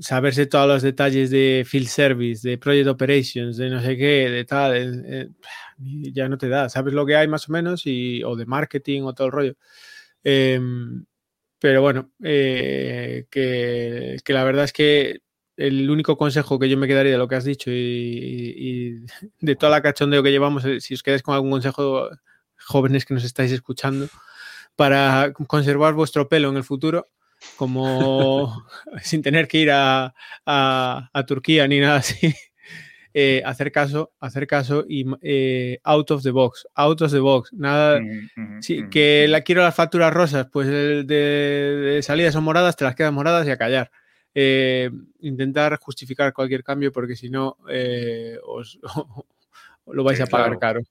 saberse todos los detalles de field service, de project operations, de no sé qué, de tal, eh, ya no te da. Sabes lo que hay más o menos y, o de marketing o todo el rollo. Em, pero bueno, eh, que, la verdad es que el único consejo que yo me quedaría de lo que has dicho y, [LAUGHS] de toda la cachondeo que llevamos, eh, si os quedáis con algún consejo, jóvenes que nos estáis escuchando, para conservar vuestro pelo en el futuro, como [LAUGHS] sin tener que ir a, Turquía ni nada así. Eh, hacer caso, hacer caso y eh, out of the box, out of the box, nada, sí, que la quiero las facturas rosas, pues de, de, salida son moradas, te las quedas moradas y a callar. Eh, intentar justificar cualquier cambio porque si no os [LAUGHS] lo vais a pagar caro.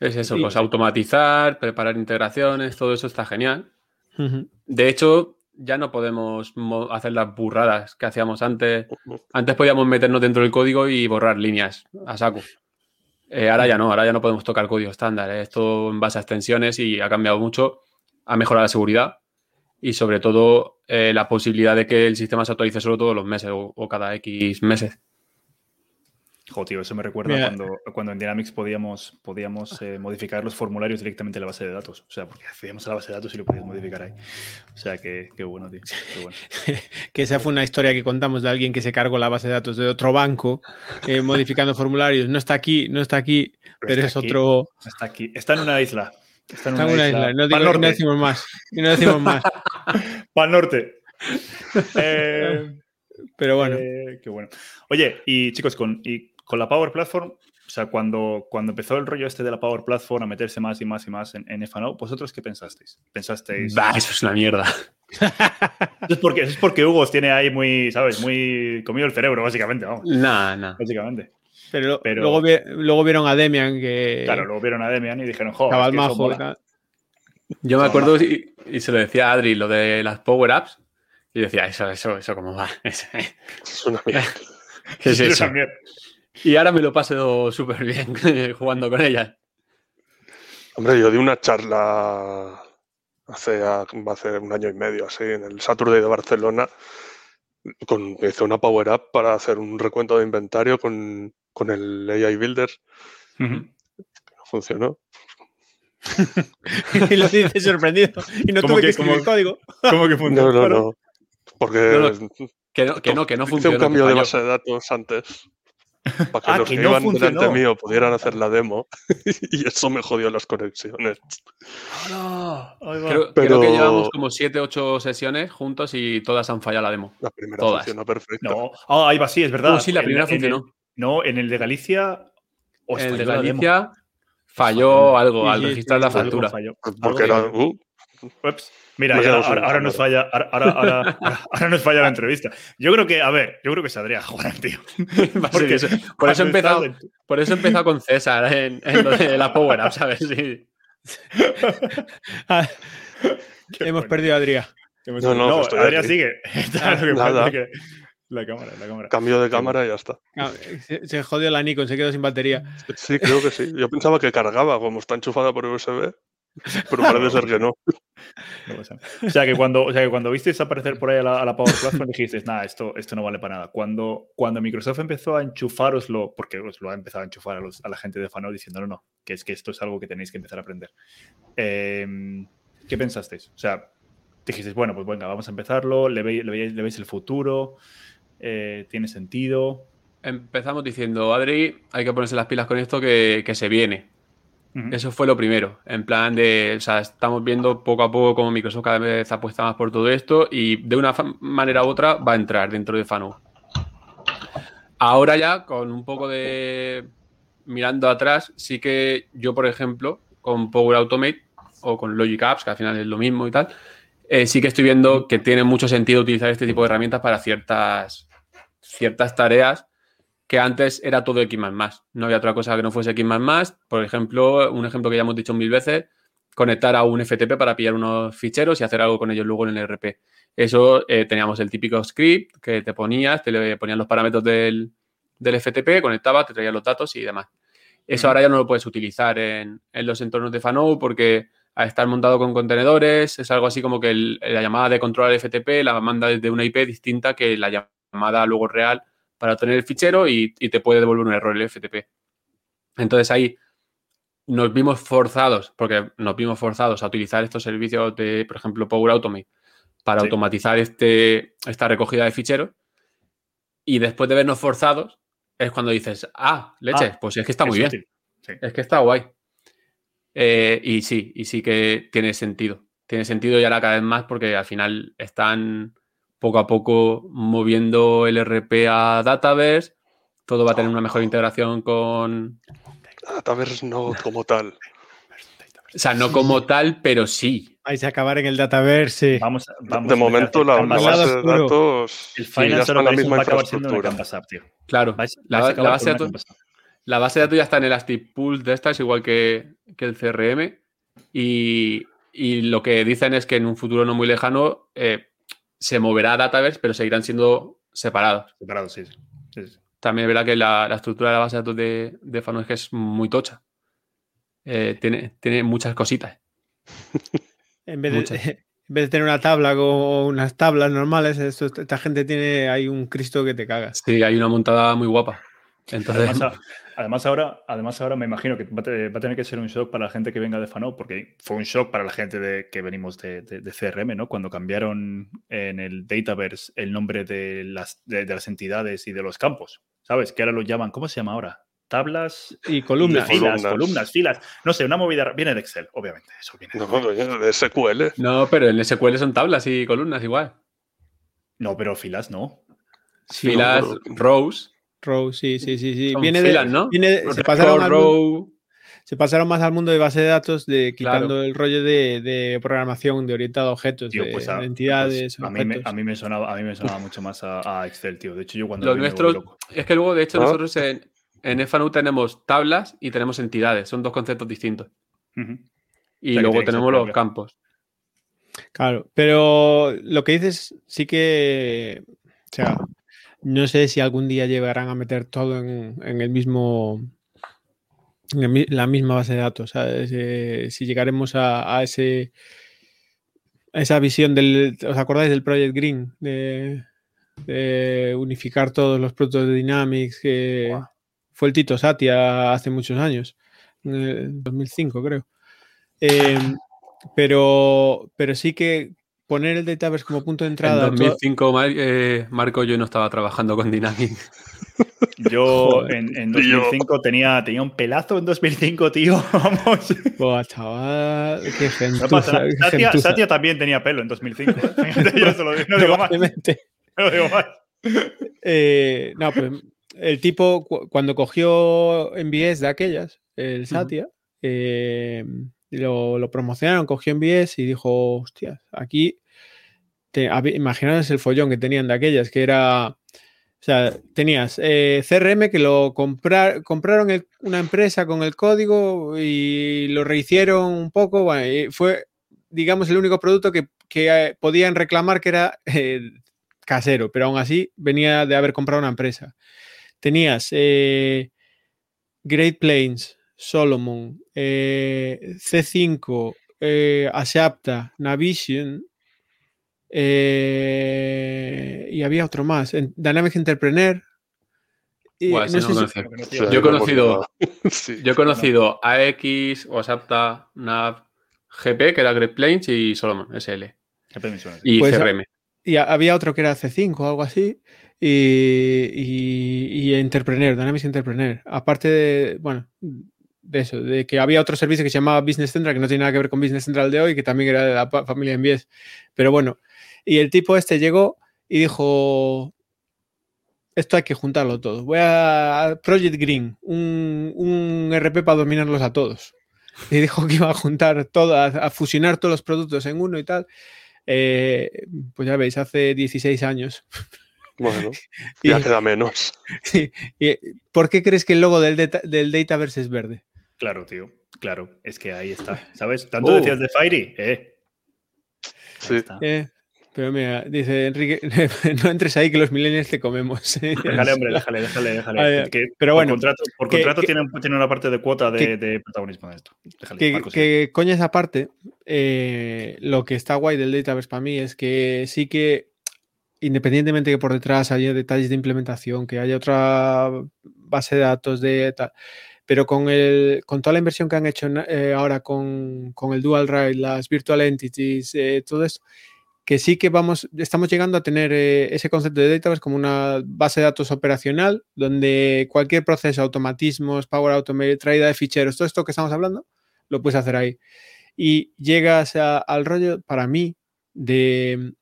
Es eso, pues automatizar, preparar integraciones, todo eso está genial. De hecho, ya no podemos hacer las burradas que hacíamos antes. Antes podíamos meternos dentro del código y borrar líneas a saco. Eh, ahora ya no, ahora ya no podemos tocar código estándar. ¿eh? Esto en base a extensiones y ha cambiado mucho. Ha mejorado la seguridad y sobre todo eh, la posibilidad de que el sistema se actualice solo todos los meses o cada X meses. Joder, eso me recuerda cuando, cuando en Dynamics podíamos, podíamos eh, modificar los formularios directamente en la base de datos. O sea, porque accedíamos a la base de datos y lo podíamos modificar ahí. O sea, que, bueno, tío. [LAUGHS] que esa fue una historia que contamos de alguien que se cargó la base de datos de otro banco eh, modificando formularios. No está aquí, no está aquí, pero, es otro. Está aquí. Está en una isla. Está en una, isla. No, no, decimos más. No decimos más. Para norte. [LAUGHS] Eh, pero bueno. qué bueno. Oye, y chicos, con, y con la Power Platform, o sea, cuando, cuando empezó el rollo este de la Power Platform a meterse más y más y más en, en FNO, ¿vosotros qué pensasteis? ¿Pensasteis? Bah, eso es una mierda. eso, es porque, es porque Hugo tiene ahí muy, ¿sabes? Muy comido el cerebro, básicamente, vamos. No, no. Básicamente. Pero, Luego, luego, vieron a Demian que... Claro, luego vieron a Demian y dijeron, joder, majo, Yo me acuerdo y, y, se lo decía a Adri, lo de las Power Apps, y decía, eso, eso, eso, ¿cómo va? [LAUGHS] es una mierda. ¿Qué es eso? Y ahora me lo paso súper bien [LAUGHS] jugando con ella. Hombre, yo di una charla hace, hace un año y medio, así, en el Saturday de Barcelona. Con, hice una Power Up para hacer un recuento de inventario con, el AI Builder. No funcionó. [LAUGHS] y lo dices sorprendido. Y no tuve que, escribir el código. [LAUGHS] ¿Cómo que funcionó? No, no, no. Porque. que no, que no, que no funcionó. Hice un cambio de base de datos antes para que ah, los que, iban delante mío pudieran hacer la demo [LAUGHS] y eso me jodió las conexiones. creo, que llevamos como 7, 8 sesiones juntos y todas han fallado la demo. La primera funcionó perfecta. No, ah, ahí va, sí, es verdad. Uh, sí, la primera funcionó. no, en el de Galicia. En el de Galicia falló algo al registrar la factura. Porque era. Uh, Mira, ahora, nos falla, [LAUGHS] ahora, nos falla la entrevista. Yo creo que, a ver, yo creo que saldría Juan, tío. [LAUGHS] Porque por, eso he empezado, por eso he empezado con César en, lo de la Power Up, ¿sabes? Sí. Ah, [LAUGHS] hemos perdido a Adrián. No, no, Adrián sigue. La cámara, la cámara. Cambio de cámara y ya está. Ah, se, jodió la Nikon, se quedó sin batería. Sí, creo que sí. Yo pensaba que cargaba, como está enchufada por USB. Pero parece ser que no. o, sea, que cuando, o sea, que cuando visteis aparecer por ahí a la, Power Platform dijiste, nada, esto, esto no vale para nada. Cuando, cuando Microsoft empezó a enchufaroslo, porque os lo ha empezado a enchufar a, la gente de Fano diciendo, no, no, que es que esto es algo que tenéis que empezar a aprender. Em, ¿Qué pensasteis? O sea, dijisteis, bueno, pues venga, vamos a empezarlo, le, veis, le veis, el futuro, eh, tiene sentido. Empezamos diciendo, Adri, hay que ponerse las pilas con esto que, que se viene. Eso fue lo primero. En plan de, o sea, estamos viendo poco a poco cómo Microsoft cada vez apuesta más por todo esto y de una manera u otra va a entrar dentro de Fano. Ahora ya, con un poco de mirando atrás, sí que yo, por ejemplo, con Power Automate o con Logic Apps, que al final es lo mismo y tal, eh, sí que estoy viendo que tiene mucho sentido utilizar este tipo de herramientas para ciertas, ciertas tareas que antes era todo X++. No había otra cosa que no fuese X++. Por ejemplo, un ejemplo que ya hemos dicho mil veces, conectar a un FTP para pillar unos ficheros y hacer algo con ellos luego en el RP. Eso eh, teníamos el típico script que te ponías, te le ponían los parámetros del, FTP, conectaba, te traía los datos y demás. Eso ahora ya no lo puedes utilizar en, los entornos de Fanou porque al estar montado con contenedores es algo así como que la llamada de control al FTP la manda desde una IP distinta que la llamada luego real para obtener el fichero y, te puede devolver un error el FTP. Entonces ahí nos vimos forzados, porque nos vimos forzados a utilizar estos servicios de, por ejemplo, Power Automate para automatizar este, esta recogida de ficheros. Y después de vernos forzados, es cuando dices, ah, leche, ah, pues es que está muy bien. Es que está guay. Eh, y sí, y sí que tiene sentido. tiene sentido y ahora cada vez más porque al final están poco a poco moviendo el RP a Dataverse. Todo va a tener una mejor integración con. Dataverse no como tal. O sea, no como tal, pero sí. Vais a acabar en el Dataverse. Vamos, vamos de momento, la, la base de datos. El en la misma infraestructura. Claro, la, base de datos, la base de datos ya está en el Elastic Pool de estas, igual que, que el CRM. Y, y, lo que dicen es que en un futuro no muy lejano eh, se moverá a Dataverse, pero seguirán siendo separados. Separados, sí. También es verdad que la, estructura de la base de datos de, de es que es muy tocha. Eh, tiene, tiene muchas cositas. [LAUGHS] en, vez de, [LAUGHS] en vez de tener una tabla con unas tablas normales, esta gente tiene hay un Cristo que te cagas. Sí, hay una montada muy guapa. Entonces... [LAUGHS] Además, ahora, además ahora me imagino que va a, tener que ser un shock para la gente que venga de Fano, porque fue un shock para la gente de, que venimos de, CRM, ¿no? Cuando cambiaron en el Dataverse el nombre de las, de, las entidades y de los campos, ¿sabes? Que ahora lo llaman, ¿cómo se llama ahora? tablas y columnas. filas, columnas. filas. No sé, una movida. Viene de Excel, obviamente. Eso viene no, de SQL. No, pero en SQL son tablas y columnas igual. No, pero filas no. Filas, rows. Rows, sí, sí, sí. sí. viene filas, de, ¿no? se, pasaron al mundo, se pasaron más al mundo de base de datos, de quitando el rollo de, programación, de orientado a objetos, de, pues entidades. Pues a, mí me, sonaba, a mí me sonaba mucho más a, Excel, tío. De hecho, yo cuando. Lo nuestro. Es que luego, de hecho, ¿Ah? nosotros en, en FANU tenemos tablas y tenemos entidades, son dos conceptos distintos. Y luego tenemos los campos. Claro, pero lo que dices sí que, o sea, no sé si algún día llegarán a meter todo en, el mismo, en la misma base de datos. Eh, si llegaremos a, ese, esa visión del, ¿os acordáis del Project Green? De, unificar todos los productos de Dynamics que, fue el Tito Satia hace muchos años, en 2005 creo. Em, pero, pero sí que poner el Dataverse como punto de entrada. En 2005, eh, Marco, yo no estaba trabajando con Dynamics. [LAUGHS] Yo en, 2005 tenía, tenía un pelazo en 2005, tío. [LAUGHS] Vamos. Buah, chaval, qué gente. Satia, también tenía pelo en 2005. ¿eh? Yo se lo digo, no digo más. No digo más. [LAUGHS] Eh, no, pues el tipo, cuando cogió MBS de aquellas, el Satya, eh, lo, promocionaron, cogió MBS y dijo, hostia, aquí, te, imaginaros el follón que tenían de aquellas, que era, o sea, tenías eh, CRM que lo comprar, compraron una empresa con el código y lo rehicieron un poco, bueno, fue, digamos, el único producto que, eh, podían reclamar que era casero, pero aún así venía de haber comprado una empresa. Tenías eh, Great Plains, Solomon, eh, C5, eh, Asapta, Navision y había otro más, Dynamics Entrepreneur. [LAUGHS] yo he conocido, yo he conocido AX, Asapta, Nav, GP, que era Great Plains, y Solomon, SL. Y pues, CRM. Y había otro que era C5 o algo así y, y, Entrepreneur, Dynamics Entrepreneur. Aparte de, bueno, de eso, de que había otro servicio que se llamaba Business Central, que no tiene nada que ver con Business Central de hoy, que también era de la familia MBS. Pero bueno, y el tipo este llegó y dijo, esto hay que juntarlo todo. Voy a Project Green, un, un RP para dominarlos a todos. [LAUGHS] Y dijo que iba a juntar todo, a, fusionar todos los productos en uno y tal. Eh, pues ya veis, hace 16 años. [LAUGHS] Bueno, ya queda menos. [LAUGHS] ¿Por qué crees que el logo del, del Dataverse es verde? Claro, tío. Claro, es que ahí está. [LAUGHS] ¿Sabes? Tanto uh. decías de Fairy, eh. Sí. Eh, pero mira, dice Enrique, [LAUGHS] no entres ahí que los millennials te comemos. Déjale, hombre, déjale, déjale, déjale. pero bueno, por contrato, por contrato tiene, una parte de cuota de, protagonismo en esto. Déjale, que, coña esa parte, eh, lo que está guay del Dataverse para mí es que sí que independientemente que por detrás haya detalles de implementación, que haya otra base de datos de tal, pero con, el, con toda la inversión que han hecho eh, ahora con, el Dual Ride, las Virtual Entities, eh, todo esto, que sí que vamos, estamos llegando a tener eh, ese concepto de Database como una base de datos operacional, donde cualquier proceso, automatismos, Power Automate, traída de ficheros, todo esto que estamos hablando, lo puedes hacer ahí. y llegas al rollo, para mí, de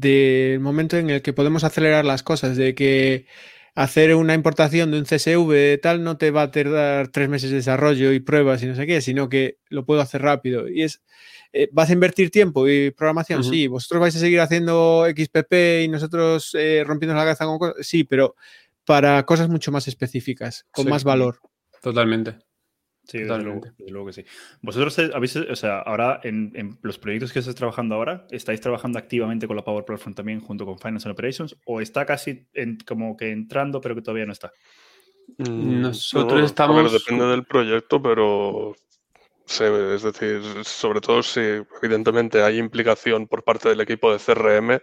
del momento en el que podemos acelerar las cosas, de que hacer una importación de un CSV tal no te va a tardar tres meses de desarrollo y pruebas y no sé qué, sino que lo puedo hacer rápido. Y es, eh, ¿vas a invertir tiempo y programación? Sí. ¿Vosotros vais a seguir haciendo XPP y nosotros eh, rompiendo la cabeza con cosas? Sí, pero para cosas mucho más específicas, con más valor. Totalmente. Sí, desde luego, que sí. Vosotros eh, habéis, o sea, ahora en, los proyectos que estáis trabajando ahora, ¿estáis trabajando activamente con la Power Platform también junto con Finance and Operations? ¿O está casi como que entrando, pero que todavía no está? Mm, nosotros estamos. A ver, depende del proyecto, pero es decir, sobre todo si evidentemente hay implicación por parte del equipo de CRM,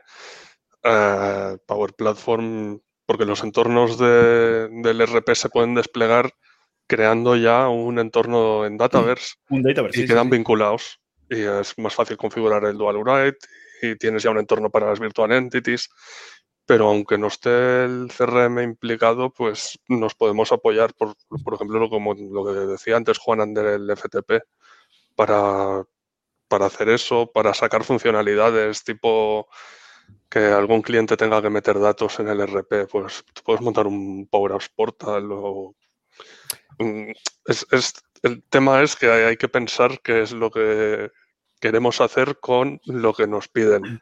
eh, Power Platform, porque los entornos del RP se pueden desplegar creando ya un entorno en Dataverse, y quedan vinculados. Y es más fácil configurar el Dual Write y tienes ya un entorno para las Virtual Entities. Pero aunque no esté el CRM implicado, pues nos podemos apoyar, por, por ejemplo, como lo que decía antes Juan del FTP, para, para hacer eso, para sacar funcionalidades tipo que algún cliente tenga que meter datos en el RP, pues puedes montar un Power Apps Portal o Mm, es, el tema es que hay, que pensar qué es lo que queremos hacer con lo que nos piden.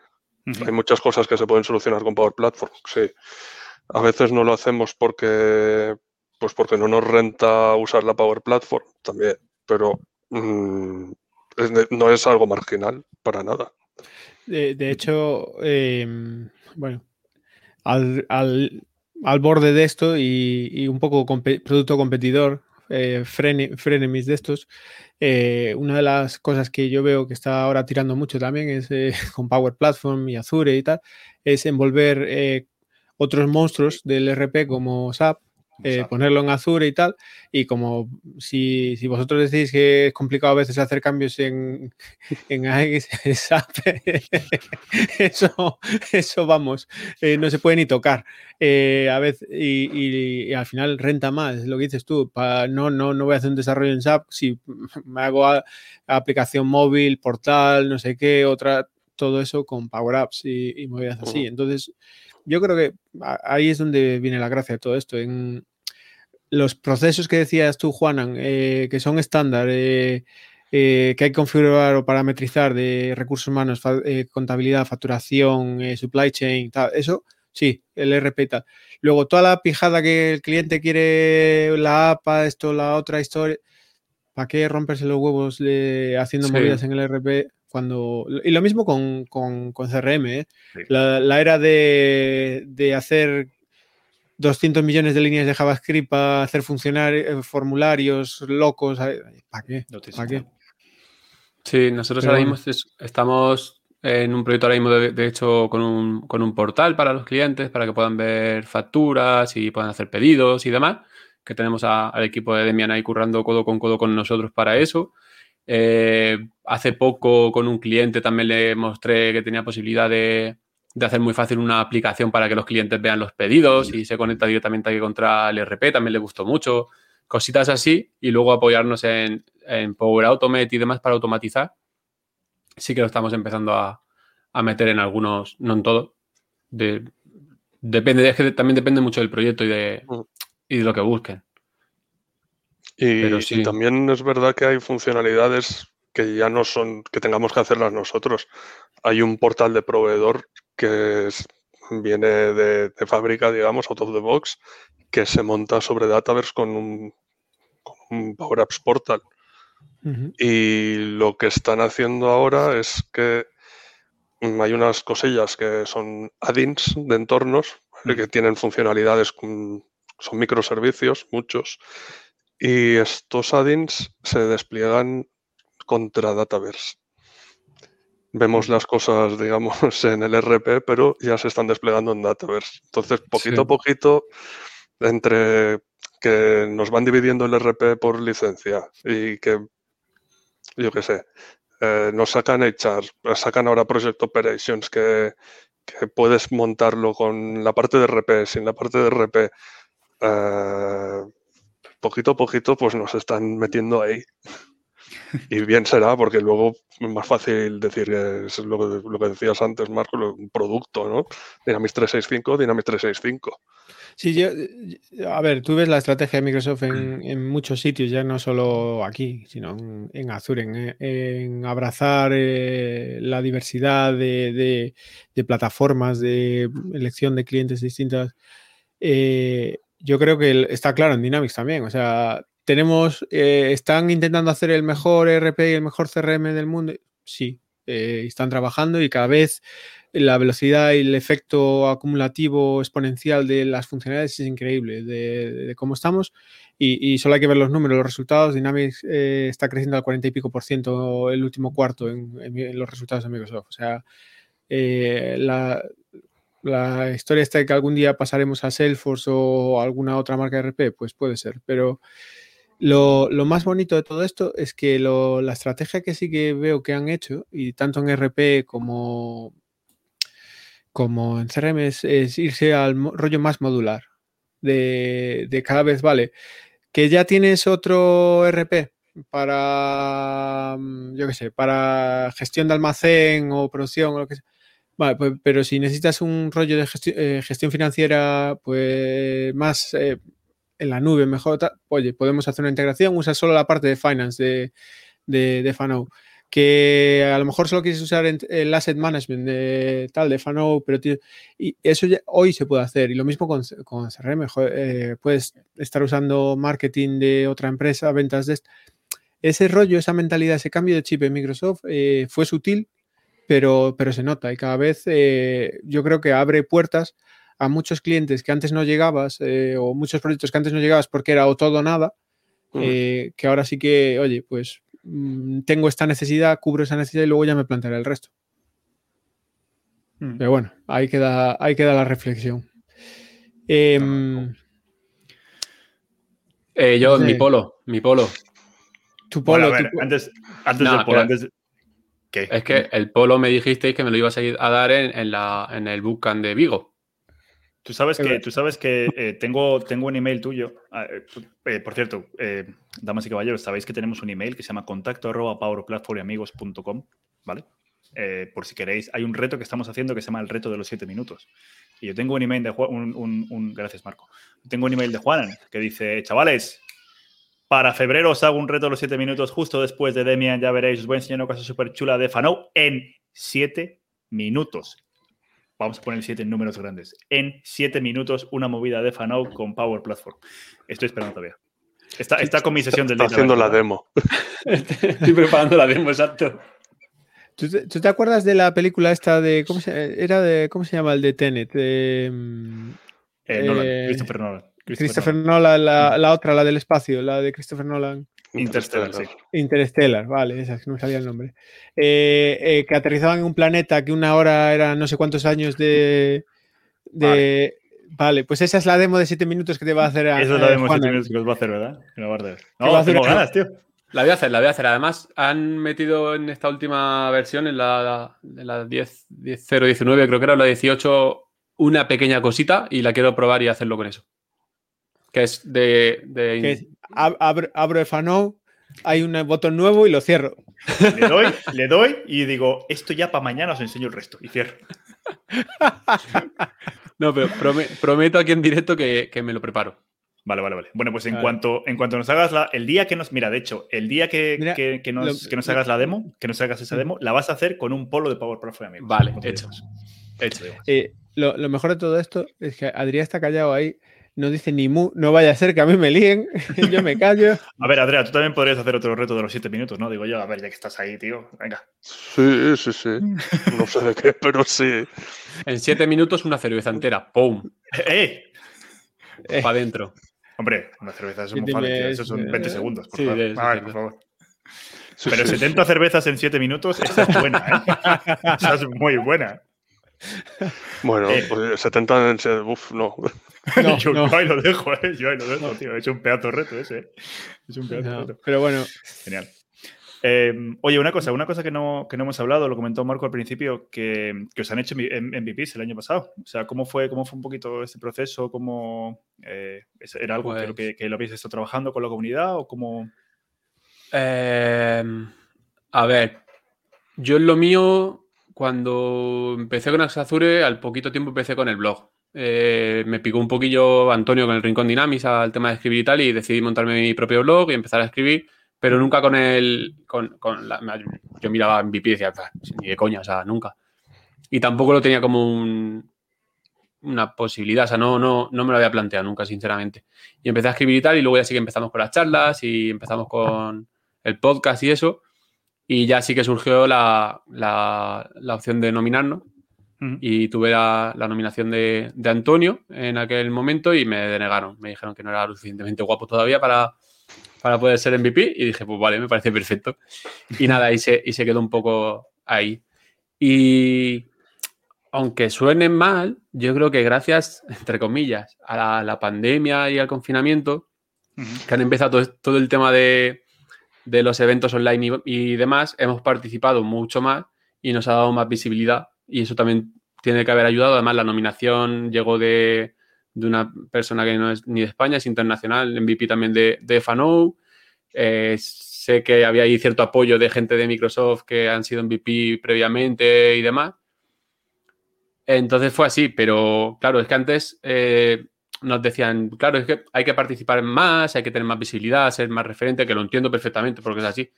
Hay muchas cosas que se pueden solucionar con Power Platform, sí. A veces no lo hacemos porque, pues porque no nos renta usar la Power Platform también, pero mm, no es algo marginal para nada. De, hecho, em, bueno, al, borde de esto y, un poco producto competidor, eh, frenemies de estos, eh, una de las cosas que yo veo que está ahora tirando mucho también es eh, [LAUGHS] con Power Platform y Azure y tal, es envolver eh, otros monstruos del RP como SAP eh, ponerlo en Azure y tal. Y como si, vosotros decís que es complicado a veces hacer cambios en, [LAUGHS] en AX, [LAUGHS] [LAUGHS] eso, eso vamos, eh, no se puede ni tocar. Eh, a veces, y, al final renta más, lo que dices tú. no, no, no voy a hacer un desarrollo en SAP si me hago aplicación móvil, portal, no sé qué, otra, todo eso con Power Apps y, y movidas así. Entonces, yo creo que ahí es donde viene la gracia de todo esto, en, los procesos que decías tú, Juanan, eh, que son estándar, eh, eh, que hay que configurar o parametrizar de recursos humanos, contabilidad, facturación, supply chain, tal, eso, sí, el RP y tal. Luego, toda la pijada que el cliente quiere, la APA, esto, la otra historia, ¿para qué romperse los huevos haciendo movidas en el RP? Cuando, y lo mismo con, con, CRM, la, era de, de hacer 200 millones de líneas de JavaScript para hacer funcionar eh, formularios locos. ¿Para qué? ¿Para qué? Sí, nosotros ahora mismo estamos en un proyecto ahora mismo, de, hecho, con un, con un, portal para los clientes, para que puedan ver facturas y puedan hacer pedidos y demás, que tenemos al equipo de Demian ahí currando codo con codo con nosotros para eso. Eh, hace poco con un cliente también le mostré que tenía posibilidad de, de hacer muy fácil una aplicación para que los clientes vean los pedidos y se conecta directamente aquí contra el RP, también le gustó mucho. Cositas así y luego apoyarnos en, Power Automate y demás para automatizar. Sí que lo estamos empezando a, meter en algunos, no en todo. depende, que también depende mucho del proyecto y de, mm. y de lo que busquen. Y, también es verdad que hay funcionalidades que ya no son que tengamos que hacerlas nosotros. Hay un portal de proveedor que viene de, fábrica, digamos, out of the box, que se monta sobre Dataverse con un, Power Apps Portal. Y lo que están haciendo ahora es que hay unas cosillas que son add-ins de entornos que tienen funcionalidades, son microservicios, muchos, y estos add-ins se despliegan contra Dataverse vemos las cosas, digamos, [LAUGHS] en el RP, pero ya se están desplegando en Dataverse. Entonces, poquito a poquito, entre que nos van dividiendo el RP por licencia y que, yo qué sé, eh, nos sacan HR, sacan ahora Project Operations, que, puedes montarlo con la parte de RP, sin la parte de RP. Eh, poquito a poquito, pues nos están metiendo ahí. Y bien será, porque luego es más fácil decir que es lo que, lo que decías antes, Marco, un producto, ¿no? Dynamics 365, Dynamics 365. Sí, yo, a ver, tú ves la estrategia de Microsoft en, muchos sitios, ya no solo aquí, sino en, Azure, en, abrazar eh, la diversidad de, plataformas, de elección de clientes distintas. Eh, yo creo que está claro en Dynamics también. O sea, tenemos, eh, están intentando hacer el mejor ERP y el mejor CRM del mundo. Sí, están trabajando y cada vez la velocidad y el efecto acumulativo exponencial de las funcionalidades es increíble de, cómo estamos y, solo hay que ver los números, los resultados. Dynamics eh, está creciendo al 40 y pico por ciento el último cuarto en, los resultados de Microsoft. O sea, eh, la, historia está de que algún día pasaremos a Salesforce o alguna otra marca de RP, pues puede ser, pero... Lo, más bonito de todo esto es que la estrategia que sí que veo que han hecho, y tanto en RP como como en CRM es, irse al rollo más modular, de, cada vez, vale, que ya tienes otro RP para, yo qué sé, para gestión de almacén o producción o lo que sea. Vale, pues, pero si necesitas un rollo de eh, gestión, financiera, pues más eh, en la nube, mejor, oye, podemos hacer una integración, usa solo la parte de finance de, de, de Fanou que a lo mejor solo quieres usar el asset management de tal, de Fano, pero y eso hoy se puede hacer. Y lo mismo con, con CRM. Eh, puedes estar usando marketing de otra empresa, ventas de ese rollo, esa mentalidad, ese cambio de chip en Microsoft eh, fue sutil, pero, pero se nota y cada vez eh, yo creo que abre puertas a muchos clientes que antes no llegabas o muchos proyectos que antes no llegabas porque era o todo o nada, mm. que ahora sí que, oye, pues Mm, tengo esta necesidad, cubro esa necesidad y luego ya me plantearé el resto. Hmm. Pero bueno, ahí queda, ahí queda la reflexión. Em, eh, yo, mi polo, mi polo. Tu polo. antes, antes del polo, Es que el polo me dijisteis que me lo ibas a, a dar en, la, en el bootcamp de Vigo. Tú sabes que, tú sabes que eh, tengo, tengo un email tuyo. Ah, eh, eh, por cierto, damas y caballeros, sabéis que tenemos un email que se llama contacto arroba ¿vale? por si queréis, hay un reto que estamos haciendo que se llama el reto de los siete minutos. Y yo tengo un email de un, un, gracias Marco. Tengo un email de Juanan que dice, chavales, para febrero os hago un reto de los siete minutos justo después de Demian, ya veréis, os voy a enseñar una cosa súper chula de Fanou en siete minutos vamos a poner siete números grandes. En siete minutos, una movida de Fanou con Power Platform. Estoy esperando todavía. Está, está con mi sesión del día. Está haciendo la demo. [LAUGHS] Estoy preparando la demo, exacto. ¿Tú te, acuerdas de la película esta de. ¿Cómo se, era de, ¿cómo se llama el de Tenet? Mm, eh, Nolan, eh, Christopher Nolan. Christopher, Nolan, la, la, otra, la del espacio, la de Christopher Nolan. Interstellar, sí. Interstellar, vale, esa, no me salía el nombre. Eh, eh, que aterrizaban en un planeta que una hora era no sé cuántos años de. vale. pues esa es la demo de 7 minutos que te va a hacer. esa es la demo de 7 minutos que os va a hacer, ¿verdad? No, va a hacer. ganas, tío. La voy a hacer, la voy a hacer. Además, han metido en esta última versión, en la, la 10, 019, creo que era la 18, una pequeña cosita y la quiero probar y hacerlo con eso que es de... de... abro, abro Fanou, hay un botón nuevo y lo cierro. Le doy, le doy y digo, esto ya para mañana os enseño el resto y cierro. [LAUGHS] No, pero prometo aquí en directo que, me lo preparo. Vale, vale, vale. Bueno, pues en cuanto, en cuanto nos hagas la. El día que nos. Mira, de hecho, el día que, nos, hagas la demo, que nos hagas esa demo, la vas a hacer con un polo de Power Pro amigos. Vale, hecho. hecho. Eh, lo, lo, mejor de todo esto es que Adrián está callado ahí no dice ni mu, no vaya a ser que a mí me líen, [LAUGHS] yo me callo. A ver, Andrea, tú también podrías hacer otro reto de los siete minutos, ¿no? Digo yo, a ver, ya que estás ahí, tío, venga. Sí, sí, sí. No sé de qué, [LAUGHS] pero sí. En siete minutos una cerveza entera, ¡pum! ¡Eh! eh. Para adentro. Hombre, una cerveza es muy fácil, eso son 20 segundos, por favor. por favor. Pero 70 cervezas en 7 minutos, esa es buena, ¿eh? [LAUGHS] esa es muy buena. Bueno, eh. pues 70 en... Uf, no. [LAUGHS] yo, ahí lo dejo, ¿eh? Yo ahí lo dejo, tío. Es un pedazo reto ese. ¿eh? Es un pedazo reto. Pero bueno. Genial. Em, oye, una cosa, una cosa que no, que no hemos hablado, lo comentó Marco al principio, que, que os han hecho MVPs el año pasado. O sea, ¿cómo fue, cómo fue un poquito este proceso? ¿Cómo, eh, ¿Era algo que, pues que, lo habéis estado trabajando con la comunidad o cómo...? Eh, a ver, yo en lo mío, cuando empecé con Axazure, al poquito tiempo empecé con el blog. Eh, me picó un poquillo Antonio con el Rincón Dynamics al tema de escribir y tal, y decidí montarme mi propio blog y empezar a escribir, pero nunca con el. Con, la, yo miraba MVP y decía, ni de coña, o sea, nunca. Y tampoco lo tenía como un, una posibilidad, o sea, no, no, no me lo había planteado nunca, sinceramente. Y empecé a escribir y tal, y luego ya sí que empezamos con las charlas y empezamos con el podcast y eso, y ya sí que surgió la, la, opción de nominarnos. Y tuve la, nominación de, de, Antonio en aquel momento y me denegaron. Me dijeron que no era lo suficientemente guapo todavía para, para poder ser MVP. Y dije, pues vale, me parece perfecto. Y nada, y se, y se quedó un poco ahí. Y, aunque suene mal, yo creo que gracias, entre comillas, a la, pandemia y al confinamiento, que han empezado todo, el tema de, los eventos online y, demás, hemos participado mucho más y nos ha dado más visibilidad y eso también tiene que haber ayudado. Además, la nominación llegó de, una persona que no es ni de España, es internacional, MVP también de, de FANO. Eh, sé que había ahí cierto apoyo de gente de Microsoft que han sido MVP previamente y demás. Entonces fue así, pero claro, es que antes eh, nos decían, claro, es que hay que participar más, hay que tener más visibilidad, ser más referente, que lo entiendo perfectamente porque es así.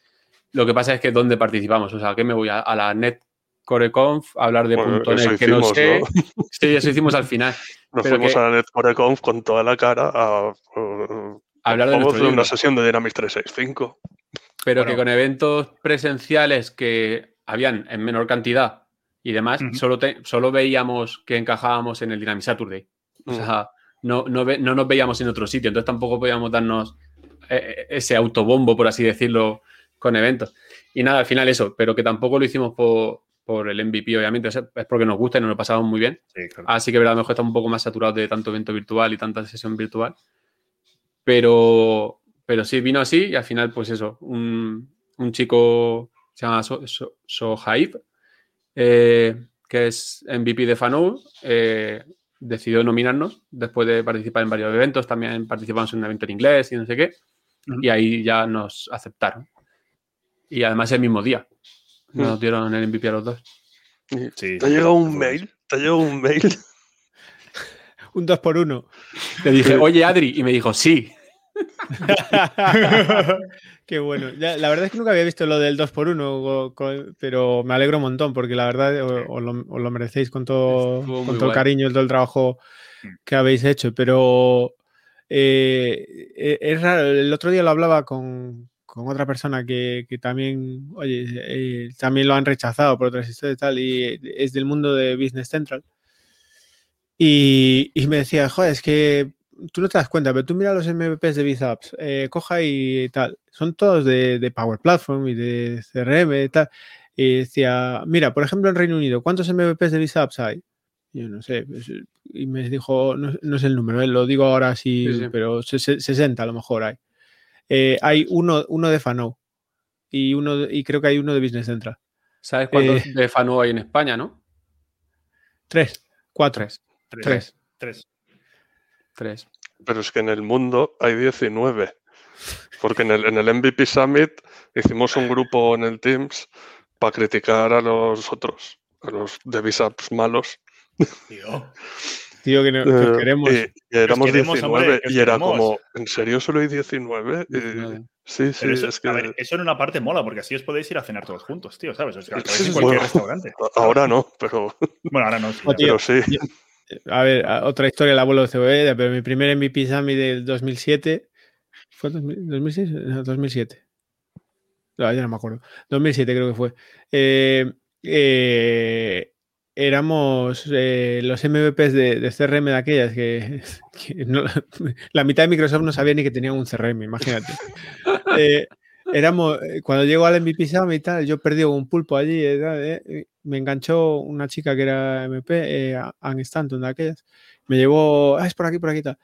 Lo que pasa es que ¿dónde participamos? O sea, ¿qué me voy a, la NetCoreConf a hablar de punto .NET que no sé? [LAUGHS] Sí, eso hicimos al final. Nos fuimos a la NetCoreConf con toda la cara a, hablar de, una sesión de Dynamics 365. Pero que con eventos presenciales que habían en menor cantidad y demás, solo, solo veíamos que encajábamos en el Dynamic Saturday. O sea, no, no, no, nos veíamos en otro sitio, entonces tampoco podíamos darnos eh, eh, ese autobombo, por así decirlo, con eventos. Y nada, al final eso, pero que tampoco lo hicimos por, por el MVP, obviamente, es porque nos gusta y nos lo pasamos muy bien. Así que, verdad, a lo mejor estamos un poco más saturados de tanto evento virtual y tanta sesión virtual. Pero, pero sí, vino así y al final, pues eso, un, un chico se llama So, eh, que es MVP de Fanou, eh, decidió nominarnos después de participar en varios eventos. También participamos en un evento en inglés y no sé qué. Y ahí ya nos aceptaron. Y además el mismo día nos dieron el MVP a los dos. ¿Te ha llegado un mail? ¿Te ha llegado un mail? [LAUGHS] un 2 por 1 Le dije, oye Adri, y me dijo, sí. [LAUGHS] Qué bueno. la verdad es que nunca había visto lo del 2x1, pero me alegro un montón porque la verdad os, lo, merecéis con todo, con todo el cariño y todo el trabajo mm. que habéis hecho. Pero eh, e, es raro. El otro día lo hablaba con, otra persona que, también, oye, eh, también lo han rechazado por otras historias y tal, y es del mundo de Business Central. Y, y me decía, joder, es que tú no te das cuenta, pero tú mira los MVPs de BizApps, eh, coja y tal, son todos de, Power Platform y de CRM y tal. Y decía, mira, por ejemplo, en Reino Unido, ¿cuántos MVPs de BizApps hay? Yo no sé, pues, y me dijo, no, no es el número, eh, lo digo ahora sí, pero 60 a lo mejor hay. Eh, hay uno, uno de Fano y, uno, y creo que hay uno de Business Central. ¿Sabes cuántos de Fano hay en España, no? Tres, cuatro. Tres. Tres. Tres. Pero es que en el mundo hay 19. Porque en el, en el MVP Summit hicimos un grupo en el Teams para criticar a los otros, a los Devisaps malos. Tío. Tío, que, eh, queremos. Y, éramos 19 y era como, ¿en serio solo hay 19? sí, sí, eso, es que... a ver, eso en una parte mola, porque así os podéis ir a cenar todos juntos, tío, ¿sabes? O sea, en [LAUGHS] cualquier restaurante. Ahora no, pero. [LAUGHS] Bueno, ahora no. pero sí a ver, otra historia, el abuelo de CBD, pero mi primer MVP Sammy del 2007 fue 2006, 2007. No, ya no me acuerdo. 2007 creo que fue. Eh, eh, éramos eh, los MVPs de, CRM de aquellas que, [LAUGHS] la mitad de Microsoft no sabía ni que tenían un CRM, imagínate. [LAUGHS] éramos, cuando llegó al MVP Summit y tal, yo perdí un pulpo allí, me enganchó una chica que era MP, eh, Anne Stanton de aquellas, me llevó, ah, es por aquí, por aquí, tal.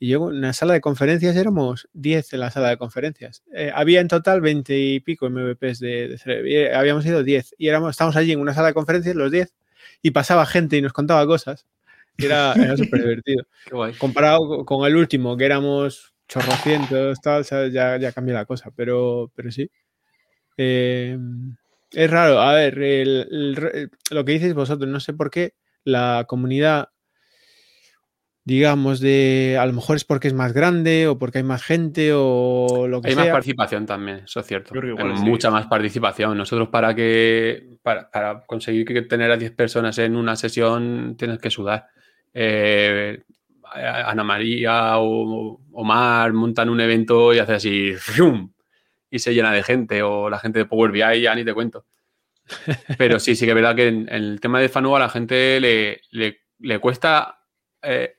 Y yo en la sala de conferencias éramos 10 en la sala de conferencias. Eh, había en total 20 y pico MVPs de, de habíamos ido 10. Y éramos, estábamos allí en una sala de conferencias, los 10, y pasaba gente y nos contaba cosas. era, era [LAUGHS] súper divertido. Comparado con el último, que éramos chorrocientos, tal, Ya, ya cambia la cosa, pero, pero sí. Eh, es raro, a ver, lo que dices vosotros, no sé por qué la comunidad, digamos, de a lo mejor es porque es más grande o porque hay más gente o lo que hay sea. Hay más participación también, eso es cierto. Mucha más participación. Nosotros para que para, conseguir que tener a 10 personas en una sesión tienes que sudar. Eh, Ana María o Omar montan un evento y hace así y se llena de gente o la gente de Power BI ya ni te cuento. Pero sí, sí que es verdad que en, el tema de FANU a la gente le, le, cuesta eh,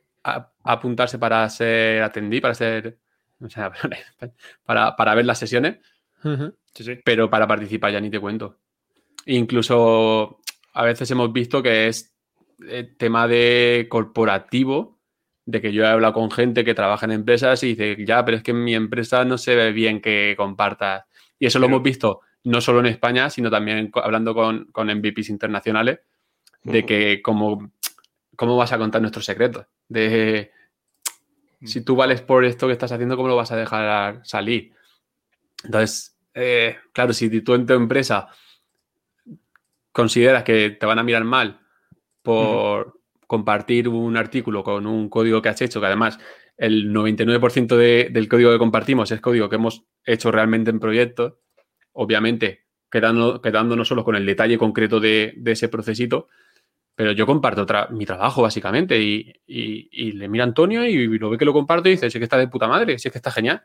apuntarse para ser atendido, para ser. [LAUGHS] para, para, ver las sesiones. Pero para participar ya ni te cuento. Incluso a veces hemos visto que es eh, tema de corporativo, de que yo he hablado con gente que trabaja en empresas y dice, ya, pero es que en mi empresa no se ve bien que compartas. Y eso lo hemos visto no solo en España, sino también hablando con, con MVPs internacionales, de que cómo, cómo vas a contar nuestros secretos. De si tú vales por esto que estás haciendo, ¿cómo lo vas a dejar salir? Entonces, eh, claro, si tú en tu empresa consideras que te van a mirar mal por compartir un artículo con un código que has hecho, que además el 99% del código que compartimos es código que hemos hecho realmente en proyectos, obviamente quedando, quedándonos solos con el detalle concreto de, ese procesito, pero yo comparto mi trabajo básicamente y, le mira a Antonio y lo ve que lo comparto y dice, sí que está de puta madre, sí que está genial.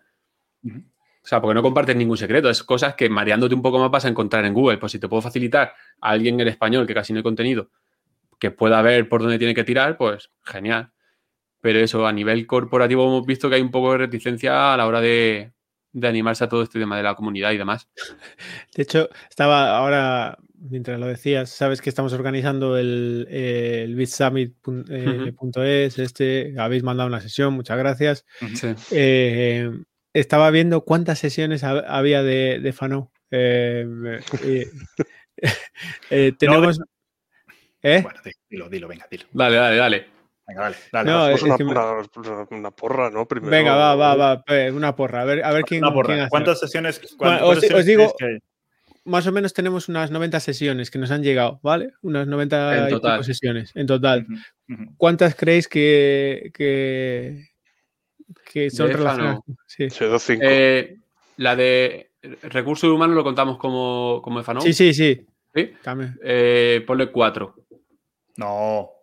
O sea, porque no compartes ningún secreto, es cosas que mareándote un poco más vas a encontrar en Google. Pues si te puedo facilitar a alguien en español que casi no hay contenido, que pueda ver por dónde tiene que tirar, pues genial. Pero eso, a nivel corporativo hemos visto que hay un poco de reticencia a la hora de, de animarse a todo este tema de la comunidad y demás. [LAUGHS] De hecho, estaba ahora, mientras lo decías, sabes que estamos organizando el, el bitsummit.es, este, habéis mandado una sesión, muchas gracias. Eh, estaba viendo cuántas sesiones había de, de Fano. Eh, [LAUGHS] eh, tenemos... Bueno, dilo, dilo, venga, dilo. Dale, dale, dale. Venga, vale, dale. No, es una, una, porra, ¿no? Primero... Venga, va, va, va, una porra. A ver, a ver quién, quién ¿Cuántas sesiones? os, digo, más o menos tenemos unas 90 sesiones que nos han llegado, ¿vale? Unas 90 sesiones en total. ¿Cuántas creéis que, que, que son relacionadas? Sí. cinco. Eh, la de recursos humanos lo contamos como, como FANO. Sí, sí, sí. ¿Sí? Eh, ponle cuatro. No,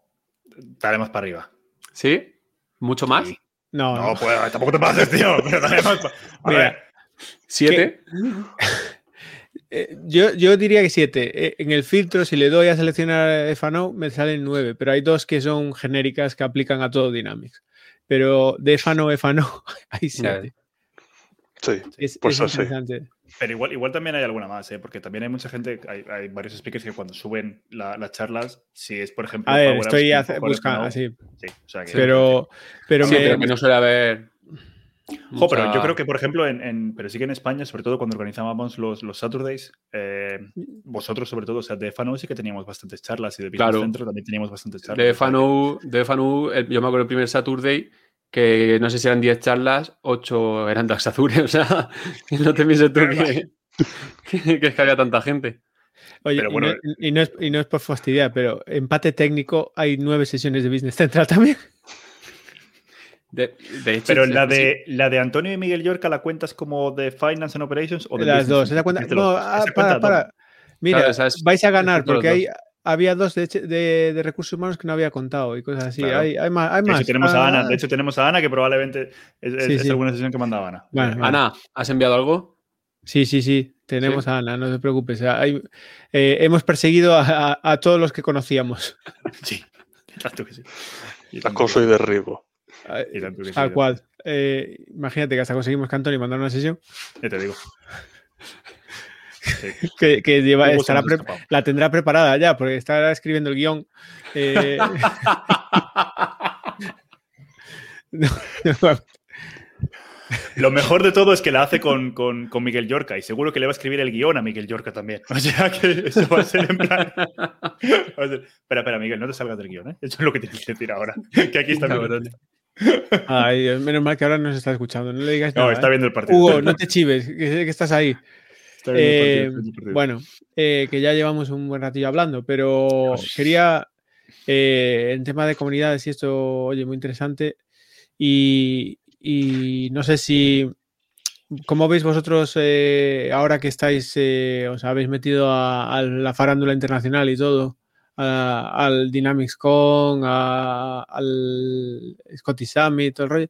Daremos para arriba. ¿Sí? ¿Mucho más? No, no, pues, tampoco te pases, tío. A ver. ¿Siete? [LAUGHS] Eh, yo, yo, diría que siete. Eh, en el filtro, si le doy a seleccionar FANO, me salen nueve, pero hay dos que son genéricas que aplican a todo Dynamics. Pero de FANO, FANO, [LAUGHS] hay siete. Sí, es, pues es pero igual, igual también hay alguna más, ¿eh? porque también hay mucha gente, hay, varios speakers que cuando suben las charlas, si es por ejemplo. A ver, estoy buscando así. Sí, o sea que, pero, pero, que no suele haber. Jo, pero yo creo que, por ejemplo, en, pero sí que en España, sobre todo cuando organizábamos los, los Saturdays, eh, vosotros, sobre todo, o sea, de FANU sí que teníamos bastantes charlas y de Business Centro también teníamos bastantes charlas. De FANU, de FANU yo me acuerdo el primer Saturday que no sé si eran 10 charlas, 8 eran de Azure, [LAUGHS] o sea, no te pienses tú [LAUGHS] que, que, es que había tanta gente. Oye, y, no, es, por fastidiar, pero empate técnico, hay nueve sesiones de Business Central también. De, hecho, pero la de, la de Antonio y Miguel Yorca, ¿la cuentas como de Finance and Operations o de Las dos, esa cuenta. No, ah, para, para. Mira, vais a ganar porque hay, había dos de, recursos humanos que no había contado y cosas así. Hay, más. Hay de, Hecho, tenemos a Ana, de hecho, tenemos a Ana que probablemente es, alguna sesión que mandaba Ana. Ana, ¿has enviado algo? Sí, sí, sí. Tenemos a Ana, no te preocupes. Eh, hemos perseguido a, todos los que conocíamos. [LAUGHS] Sí, tanto que sí. Acoso y derribo. Tal cual. Eh, imagínate que hasta conseguimos que Antonio mandara una sesión. Ya te digo. [LAUGHS] que, lleva, la tendrá preparada ya, porque estará escribiendo el guion. Eh, [LAUGHS] Lo mejor de todo es que la hace con, Miguel Yorca y seguro que le va a escribir el guion a Miguel Yorca también. O sea que eso va a ser en plan. [LAUGHS] Espera, espera, Miguel, no te salgas del guion, ¿eh? Eso es lo que tienes que decir ahora. Que aquí está mi Ay, menos mal que ahora no se está escuchando. No le digas No, nada. está ¿eh? viendo el partido. Hugo, no te chives, que que estás ahí. Partido, Eh, partido. bueno, eh, que ya llevamos un buen ratillo hablando, pero Dios. quería, eh, en tema de comunidades y esto, oye, muy interesante. Y, y no sé si, ¿cómo veis vosotros eh, ahora que estáis, os habéis metido a, a la farándula internacional y todo? a- al Dynamics Con, a- al Scotty Summit, todo el rollo.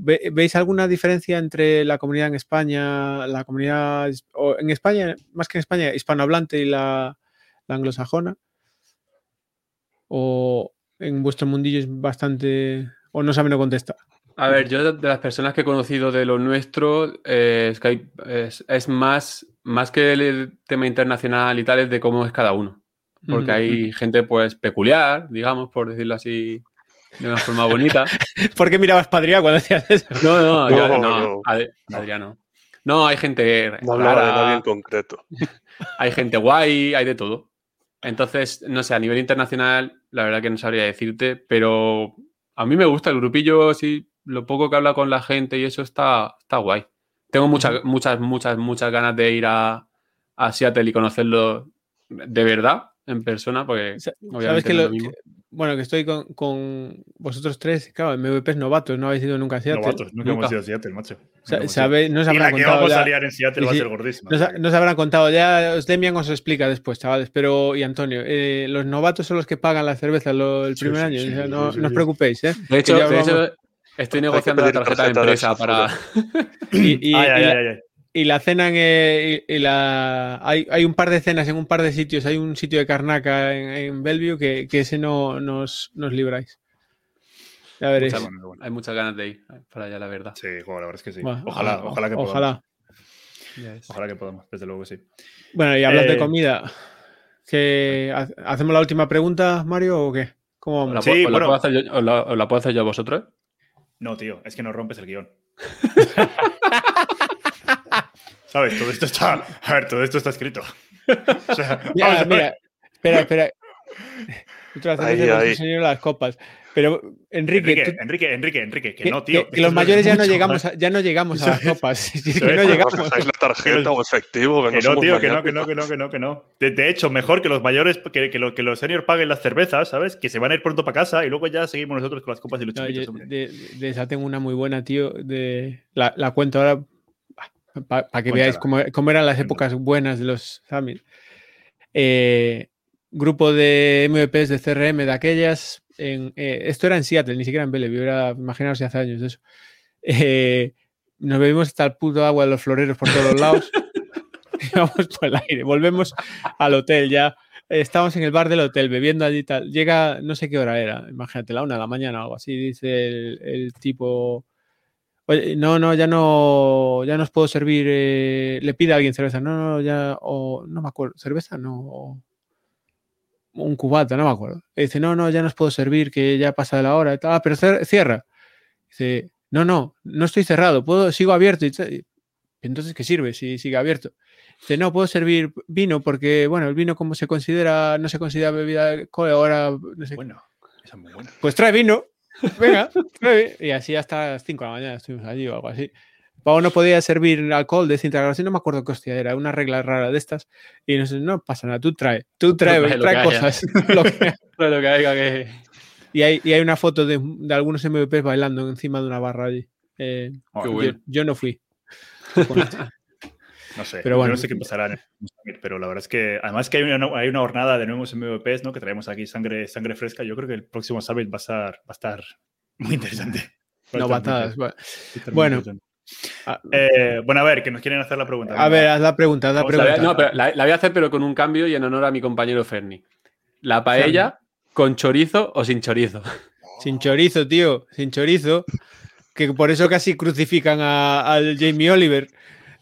Ve- ¿Veis alguna diferencia entre la comunidad en España, la comunidad o en España, más que en España, hispanohablante y la, la anglosajona? ¿O en vuestro mundillo es bastante... o no saben no contestar? A ver, yo de las personas que he conocido de lo nuestro, eh, es, que hay- es, es más, más que el tema internacional y tal, es de cómo es cada uno. Porque hay gente pues peculiar, digamos, por decirlo así de una forma bonita. [LAUGHS] ¿Por qué mirabas Padría cuando decías eso? No, no, yo- No, no, no. Adriano. No, hay gente No hablaba de nadie en concreto. [LAUGHS] hay gente guay, hay de todo. Entonces, no sé, a nivel internacional, la verdad que no sabría decirte, pero a mí me gusta el grupillo, sí, lo poco que habla con la gente y eso está, está guay. Tengo muchas, muchas, muchas, muchas ganas de ir a, a Seattle y conocerlo de verdad, en persona, porque obviamente ¿Sabes que no es lo, lo mismo. que- bueno, que estoy con, con vosotros tres, claro, MVPs novatos, no habéis ido nunca a Seattle. Novatos, nunca, Nunca. hemos ido a Seattle, macho. Sabe- no os Y habrán contado vamos ya- a liar en Seattle va a ser gordísima. Nos, nos habrán contado, ya os Demian os explica después, chavales, pero y Antonio, eh, los novatos son los que pagan la cerveza lo- el Sí, primer sí, año, sí, o sea, sí, no, sí, no os preocupéis, ¿eh? De hecho, ya de hecho, estoy negociando la tarjeta de tarjeta de empresa para... [LAUGHS] Y, y- Ay, ay, y la, ay, ay. Y la cena en, eh, y, y la hay, hay un par de cenas en un par de sitios, hay un sitio de carnaca en, en Bellevue que, que ese no nos, nos libráis. Ya veréis. Bueno, bueno. Hay muchas ganas de ir para allá, la verdad. Sí, la verdad es que sí. Ojalá, ojalá que podamos. ojalá. Ojalá que podamos, desde luego que sí. Bueno, y hablando de Eh, comida, que ha- ¿hacemos la última pregunta, Mario, o qué? ¿Cómo ¿Os la, vamos? Sí, puedo- os la puedo hacer yo, os la- os la puedo hacer yo a vosotros? No, tío, es que no rompes el guion. [LAUGHS] ¿Sabes? Todo esto está. A ver, todo esto está escrito. O sea, [LAUGHS] Mira, vamos a ver. mira, espera, espera. Ahí, las copas. Pero, Enrique, Enrique, tú- Enrique, Enrique, Enrique, que, que, no, tío. que- que los mayores ya no llegamos a, ya no llegamos a las [LAUGHS] copas. Que [LAUGHS] no llegamos. ¿Os dejáis la tarjeta o efectivo? Que no, Que no, somos tío, que no, que no, que no, que no, que no. De, de hecho, mejor que los mayores, que, que, lo- que los seniors paguen las cervezas, ¿sabes? Que se van a ir pronto para casa y luego ya seguimos nosotros con las copas y los No, chupitos, yo de, de esa tengo una muy buena, tío. De, la, la cuento ahora para que veáis Cuéntala. cómo, cómo eran las épocas buenas de los Summit. Eh, grupo de MVPs de CRM de aquellas. En, eh, esto era en Seattle, ni siquiera en Bellevue. Era, imaginaos hace años de eso. Eh, nos bebimos hasta el puto agua de los floreros por todos los lados. [LAUGHS] vamos por el aire. Volvemos al hotel ya. Estamos en el bar del hotel bebiendo allí tal. Llega, no sé qué hora era, imagínate, la una de la mañana o algo así. Dice el, el tipo, oye, no, no, ya no, ya no os puedo servir. eh", le pide a alguien cerveza. No, no, ya, o no me acuerdo, cerveza, no. o un cubata, no me acuerdo. Y dice, no, no, ya no os puedo servir, que ya pasa de la hora. Ah, pero cierra. Dice, no, no, no estoy cerrado, puedo, sigo abierto. Y. Entonces, ¿qué sirve si sigue abierto? Dice, no, puedo servir vino porque, bueno, el vino como se considera, no se considera bebida de alcohol, ahora, no sé. Bueno, esa es muy buena. Pues trae vino, [LAUGHS] venga. Y así hasta las 5 de la mañana estuvimos allí o algo así. Pau no podía servir alcohol de desintegración, no me acuerdo qué hostia era, una regla rara de estas. Y nos no pasa nada, tú trae, tú [LAUGHS] trae, trae cosas. [LAUGHS] lo que- lo que haya que... y, hay, y hay una foto de, de algunos MVPs bailando encima de una barra allí. Eh, Oh, Qué yo- bueno. yo, no fui. No sé, Pero yo bueno. no sé qué pasará en el Summit, pero la verdad es que además que hay una, hay una jornada de nuevos MVPs, ¿no? Que traemos aquí sangre, sangre fresca. Yo creo que el próximo Summit va a estar, va a estar muy interesante. [LAUGHS] Va a estar muy Novatadas. interesante, Bueno, va a estar muy Bueno. interesante. a, Eh, bueno, a ver, que nos quieren hacer la pregunta. a ver, haz la pregunta, haz la pregunta. no, pero la, la voy a hacer pero con un cambio y en honor a mi compañero Ferni. ¿La paella con chorizo o sin chorizo? [LAUGHS] Sin chorizo, tío, sin chorizo. Que por eso casi crucifican a- al Jamie Oliver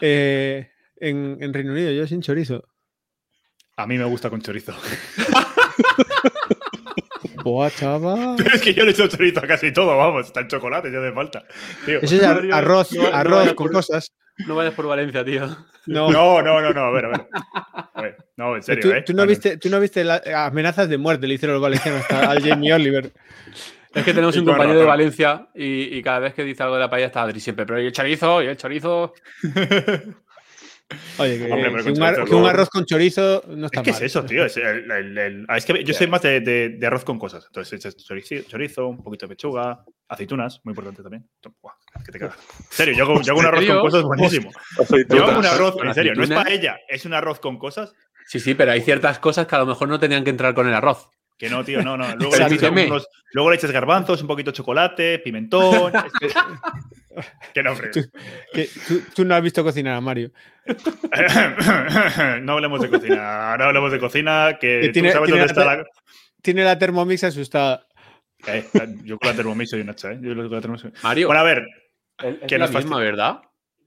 eh, en, en Reino Unido. Yo sin chorizo. A mí me gusta con chorizo. [LAUGHS] Buah, chaval. Pero es que yo le echo chorizo a casi todo, vamos. Está el chocolate, ya hace falta. Tío. Eso es ar- arroz, no, arroz con por- cosas. No vayas por Valencia, tío. No. No, no, no, no, a ver, a ver. A ver, no, en serio, ¿Tú, ¿eh? tú no Ah, viste, tú no viste las amenazas de muerte, le hicieron los valencianos hasta al Jamie Oliver. Es que tenemos un compañero de. Valencia y, y cada vez que dice algo de la paella está Adri siempre, pero ¿y el chorizo? ¿Y el chorizo? [LAUGHS] Oye, que, Hombre, que un, ar- que un arroz con chorizo no está Es que mal. es eso, tío. Es, el- el- el- es que yo soy más de, de- de arroz con cosas. Entonces, echas chorizo, chorizo, un poquito de pechuga, aceitunas, muy importante también. Buah, que te cagas. En serio, yo hago, yo hago un arroz con cosas buenísimo. Yo hago un arroz, ¿Con en serio, no es paella, es un arroz con cosas. Sí, sí, pero hay ciertas cosas que a lo mejor no tenían que entrar con el arroz. Que no, tío, no, no. [LAUGHS] Luego, le, echas dígame. unos- luego le echas garbanzos, un poquito de chocolate, pimentón. [LAUGHS] es que, no, hombre. Que tú, tú no has visto cocinar a Mario. [COUGHS] no hablemos de cocina, no hablemos de cocina, que tú tiene- sabes tiene dónde está la- la... Tiene la Thermomix asustada. Eh, yo con la Thermomix soy un hacha, ¿eh? Yo con la Thermomix soy- Mario, Bueno, a ver, es que la misma. ¿verdad?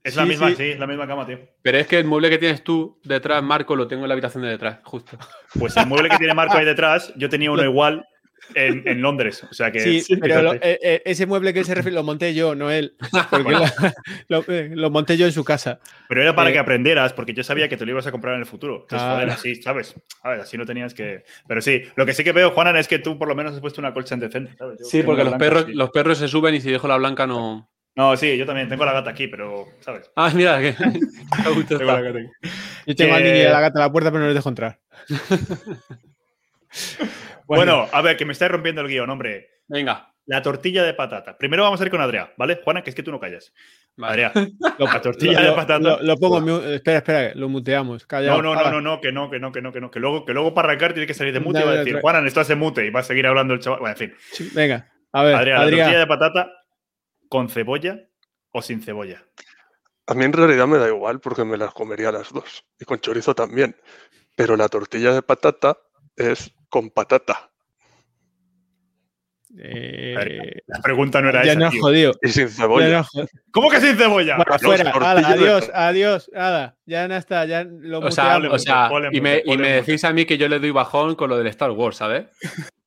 Es la Sí, misma, sí. sí, es la misma cama, tío. Pero es que el mueble que tienes tú detrás, Marco, lo tengo en la habitación de detrás, justo. Pues el mueble que tiene Marco ahí detrás, yo tenía uno igual en, en Londres. O sea que. Sí, pero lo- eh, eh, ese mueble que él se refiere lo monté yo, no él. Porque lo, lo- eh, lo monté yo en su casa. Pero era para eh, que aprendieras, porque yo sabía que te lo ibas a comprar en el futuro. Entonces, Claro. joder, así, ¿sabes? A ver, así no tenías que. Pero sí, lo que sí que veo, Juanan, es que tú por lo menos has puesto una colcha decente, ¿sabes? Yo Sí, porque los blanca, perros, sí. los perros se suben y si dejo la blanca no. No, sí, yo también tengo la gata aquí, pero, ¿sabes? Ah, mira, que. [LAUGHS] Tengo la gata aquí. Yo tengo al niño y a la gata a la puerta, pero no les dejo entrar. [LAUGHS] Bueno, a ver, que me estáis rompiendo el guion, hombre. Venga. La tortilla de patata. Primero vamos a ir con Adrián, ¿vale? Juana, que es que tú no callas. Vale. Adrián, [LAUGHS] la tortilla lo- de patata. Lo, lo pongo en mu- Espera, espera, lo muteamos. No, no, no, no, no, que no, que no, que no, que no. Que luego, que luego para arrancar tiene que salir de mute y Dale, va a decir. Juanan, estás en mute y va a seguir hablando el chaval. Bueno, en fin. Venga, a ver, Adrián, Adrián. ¿la tortilla de patata con cebolla o sin cebolla? A mí en realidad me da igual porque me las comería las dos. Y con chorizo también. Pero la tortilla de patata es con patata. Eh, La pregunta no era ya esa, no has tío. jodido. Y sin Ya cebolla. no has jodido. ¿Cómo que sin cebolla? Bueno, fuera. Ala, adiós, adiós. Nada, ya no está. Ya lo O sea, muteamos. o sea, y me, y me decís a mí que yo le doy bajón con lo del Star Wars, ¿sabes?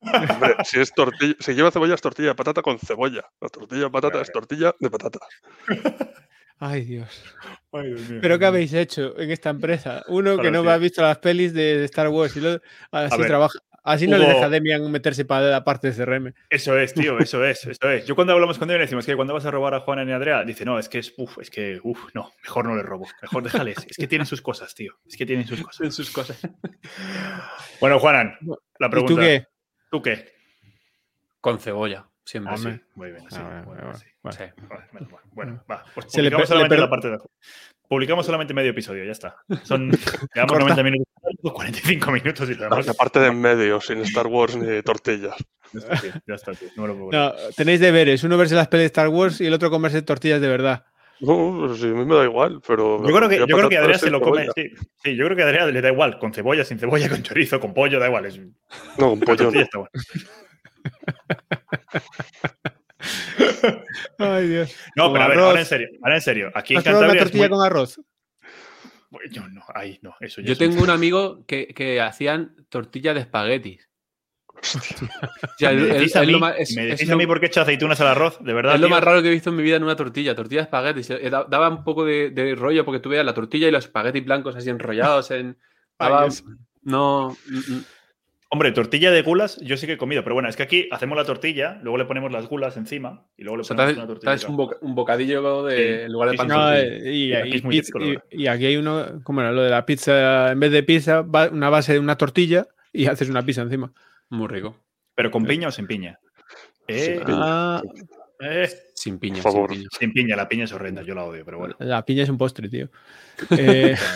Hombre, si es tortilla, si lleva cebolla es tortilla de patata con cebolla. La tortilla de patata es tortilla de patata. Ay, Dios. Ay, Dios mío. ¿Pero qué habéis hecho en esta empresa? Uno que no sí. ha visto las pelis de de Star Wars y lo- así ver, trabaja. Así no le deja a Demian meterse para la parte de CRM. Eso es, tío, [LAUGHS] eso es, eso es. Yo cuando hablamos con le decimos que cuando vas a robar a Juana y a Andrea, dice, no, es que es, uf, es que, uf, no, mejor no le robo, mejor déjales. Es que tienen sus cosas, tío, es que tienen sus cosas. En sus cosas. [LAUGHS] Bueno, Juanan, la ¿Y pregunta. tú qué? ¿Tú qué? Con cebolla, siempre. Hombre. Sí, muy bien, sí, Ah, bueno, bueno, bueno, sí. bueno. Sí. Vale, vale, bueno, Bueno, va. Pues Se le publicamos solamente la parte de Publicamos solamente medio episodio, ya está. Son [LAUGHS] llevamos Corta. 90 minutos, 45 minutos y lo demás. la parte de en medio, sin Star Wars ni tortillas. Ya está, tío, ya está, tío, no me lo puedo. No, tenéis deberes. Uno verse las pelis de Star Wars y el otro comerse tortillas de verdad. No, pues sí, a mí me da igual, pero. Yo creo que, yo creo que Adrián se lo come. Sí, sí, yo creo que a Adrián le da igual, con cebolla, sin cebolla, con chorizo, con pollo, da igual. Es, No, con pollo no. está buena. [LAUGHS] Ay, Dios. No, Con pero a ver, arroz. ahora en serio, ahora en serio. Aquí en ¿Has probado una Cantabria es tortilla muy- con arroz? Yo no, ahí no, eso Yo tengo un amigo que, que hacían tortilla de espaguetis. Hostia. O sea, [LAUGHS] Me decís a mí, más- es- me es decís lo- a mí por qué he hecho aceitunas al arroz, de verdad. Es lo más raro que he visto en mi vida en una tortilla, tortilla de espaguetis. Eh, da- Daba un poco de, de rollo porque tú veías la tortilla y los espaguetis blancos así enrollados en. [LAUGHS] Ay, daba- Dios. no. Hombre, tortilla de gulas yo sí que he comido, pero bueno, es que aquí hacemos la tortilla, luego le ponemos las gulas encima y luego le O sea, ponemos una tortilla. haces un, boca- un bocadillo de, Sí, en lugar de pan. No, eh, y, Y aquí es pizza- y- aquí hay uno, ¿cómo era? Lo de la pizza, en vez de pizza, va una base de una tortilla y [LAUGHS] haces una pizza encima. Muy rico. Pero con piña o sin piña. Eh, piña. Ah, eh, Sin piña. Por favor. Sin piña. sin piña, la piña es horrenda, yo la odio, pero bueno. la piña es un postre, tío. [LAUGHS] Eh, [LAUGHS]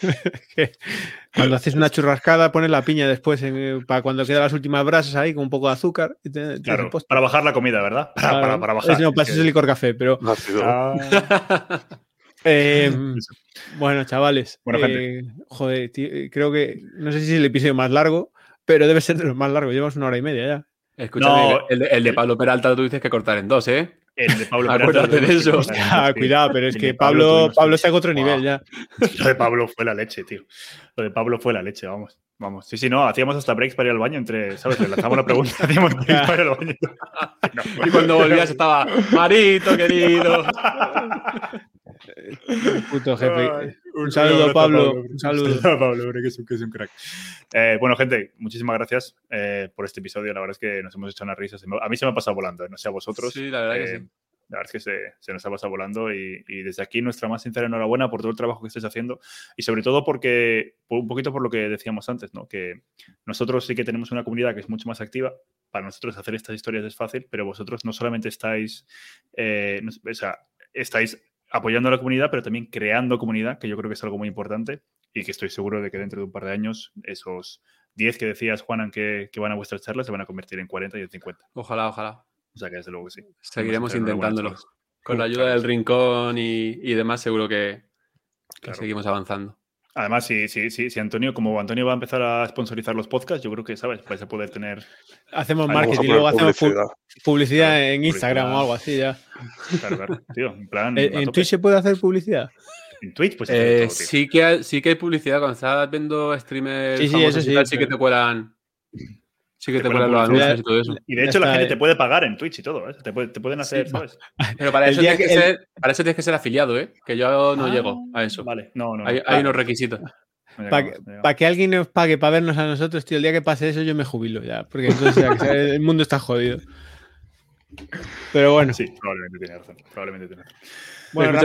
[LAUGHS] cuando haces una churrascada, pones la piña después en- eh, para cuando quedan las últimas brasas ahí con un poco de azúcar. Y te- tienes Claro, para bajar la comida, ¿verdad? [LAUGHS] Para, Claro. para, para bajar. Es- no, para Es el licor café, pero. [LAUGHS] Ah, eh, bueno, chavales. Bueno, eh, joder, tío, eh, creo que. No sé si es el episodio más largo, pero debe ser de los más largos. Llevamos una hora y media ya. Escúchame, No. el, de- el de Pablo Peralta tú dices que cortar en dos, ¿eh? El de Pablo Acuérdate de eso. Ah, cuidado, pero es que Pablo, Pablo está en otro nivel ya. [LAUGHS] Lo de Pablo fue la leche, tío. Lo de Pablo fue la leche, vamos. Vamos. Sí, sí, no, hacíamos hasta breaks para ir al baño entre, ¿sabes? Le lanzamos la pregunta, [LAUGHS] hacíamos breaks para ir al baño. [LAUGHS] No, Y cuando volvías estaba, Marito, querido. Puto jefe. Ay, Un, saludo, Pablo. Un saludo. [LAUGHS] Pablo, que es un, crack. Eh, bueno, gente, muchísimas gracias eh, por este episodio. La verdad es que nos hemos hecho unas risas. A mí se me ha pasado volando, no sé a vosotros. Sí, la verdad que sí la verdad es que se, nos ha pasado volando y, desde aquí nuestra más sincera enhorabuena por todo el trabajo que estáis haciendo y sobre todo porque, un poquito por lo que decíamos antes, ¿no? que nosotros sí que tenemos una comunidad que es mucho más activa. Para nosotros hacer estas historias es fácil, pero vosotros no solamente estáis, eh, o sea, estáis apoyando a la comunidad, pero también creando comunidad, que yo creo que es algo muy importante y que estoy seguro de que dentro de un par de años esos 10 que decías, Juanan, que, que van a vuestras charlas se van a convertir en 40 y en 50. Ojalá, ojalá. O sea que desde luego que sí. Seguiremos intentándolo. Con la ayuda del rincón y, demás, seguro que, seguimos avanzando. Además, si, si, si, si, Antonio, como Antonio va a empezar a sponsorizar los podcasts, yo creo que, ¿sabes? Vais a poder tener. Hacemos marketing y luego hacemos publicidad, en Instagram o algo así ya. Claro, claro. Tío, en plan. ¿En, Twitch se puede hacer publicidad? En Twitch, pues. Eh, sí, que hay, sí que hay publicidad. Cuando estás viendo streamers, sí, sí, eso sí, sí que te cuelan. Sí que te, ponen los anuncios y todo eso. Y de hecho la gente te puede pagar en Twitch y todo, ¿eh? te, pueden hacer, ¿sabes? [LAUGHS] Pero para eso, tienes que ser, para eso tienes que ser afiliado, ¿eh? Que yo no ah, llego a eso. Vale, no, no. Hay, unos requisitos. [LAUGHS] Para que, alguien nos pague para vernos a nosotros, tío, el día que pase eso yo me jubilo ya, porque entonces el mundo está jodido. Pero bueno. Sí, probablemente tiene razón. Probablemente tiene razón. Bueno,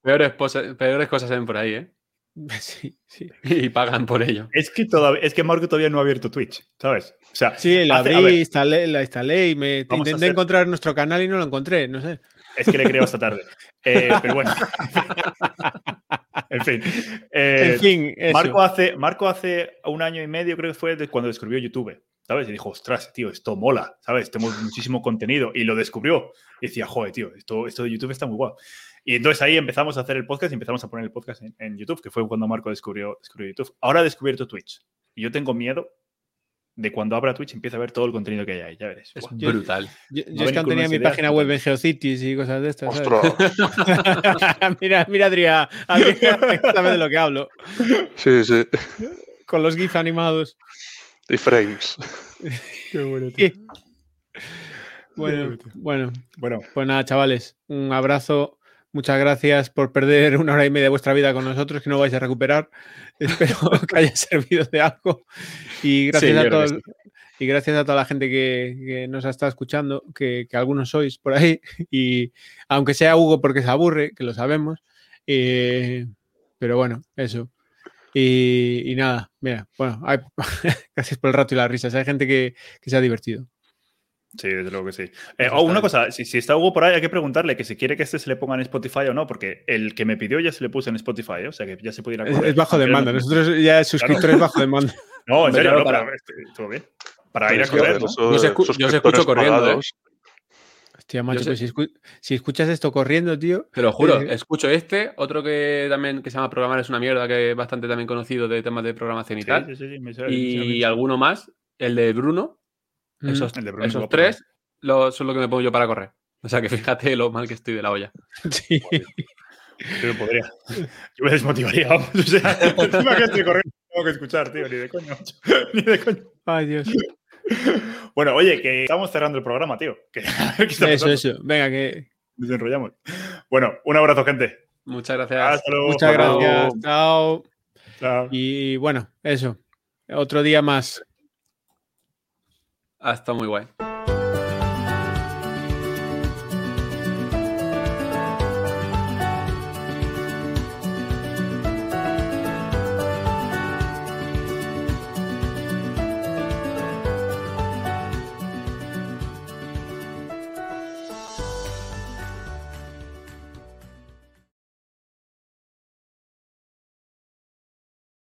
peores, peores cosas ven por ahí, ¿eh? [LAUGHS] Sí, sí. Y pagan por ello. Es que, todavía, es que Marco todavía no ha abierto Twitch, ¿sabes? O sea, sí, la abrí, instalé, la instalé y me intenté encontrar nuestro canal y no lo encontré, no sé. Es que le creo esta tarde. [LAUGHS] Eh, pero bueno. en fin. Eh, en fin Marco, hace, Marco hace un año y medio, creo que fue, cuando descubrió YouTube. ¿Sabes? Y dijo, ostras, tío, esto mola, ¿sabes? Tenemos muchísimo contenido. Y lo descubrió. Y decía, joder, tío, esto, esto de YouTube está muy guapo. Y entonces ahí empezamos a hacer el podcast y empezamos a poner el podcast en, YouTube, que fue cuando Marco descubrió, descubrió YouTube. Ahora ha descubierto Twitch. Y yo tengo miedo de cuando abra Twitch empiece a ver todo el contenido que hay ahí, ya veréis. Es brutal. Yo, es que tenía mi página web en Geocities y cosas de estas. [LAUGHS] mira, mira, Adrián, Adrián [LAUGHS] sabe de lo que hablo. Sí, sí. Con los GIFs animados. Y frames. Qué bueno, tío. Bueno, bueno, bueno, pues nada, chavales, un abrazo Muchas gracias por perder una hora y media de vuestra vida con nosotros, que no vais a recuperar. [LAUGHS] Espero [LAUGHS] que haya servido de algo. Y gracias, a, todos, y gracias a toda la gente que, nos ha estado escuchando, que, algunos sois por ahí. [LAUGHS] Y aunque sea Hugo porque se aburre, que lo sabemos. Eh, pero bueno, eso. Y, nada, mira, bueno, gracias por el rato y las risas. Hay gente que se ha divertido. Sí, desde luego que sí. Eh, oh, una cosa, si, si, está Hugo por ahí, hay que preguntarle que si quiere que este se le ponga en Spotify o no, porque el que me pidió ya se le puso en Spotify, ¿eh? o sea que ya se puede ir a Es, bajo demanda, nosotros ya suscriptores bajo demanda. No, en serio, no, para, todo bien. Para ir a correr. ¿no? Yo, se, escucho corriendo, ¿eh? Hostia, macho, pues si, escuchas esto corriendo, tío. Te lo juro, eh, escucho este, otro que también que se llama Programar es una mierda, que es bastante también conocido de temas de programación y tal. y alguno más, el de Bruno, Mm. Esos, tres son lo que me pongo yo para correr. O sea que fíjate lo mal que estoy de la olla. [LAUGHS] Sí. Yo podría. Yo me desmotivaría, vamos. O sea, [LAUGHS] encima que estoy corriendo, tengo que escuchar, tío, ni de coño. [LAUGHS] Ni de coño. Ay, Dios. Bueno, oye, que estamos cerrando el programa, tío. eso, eso. Venga, que. Desenrollamos. Bueno, un abrazo, gente. Muchas gracias. Hasta luego. Muchas gracias. Chao. Chao. Y bueno, eso. Otro día más. Ah, está muy guay.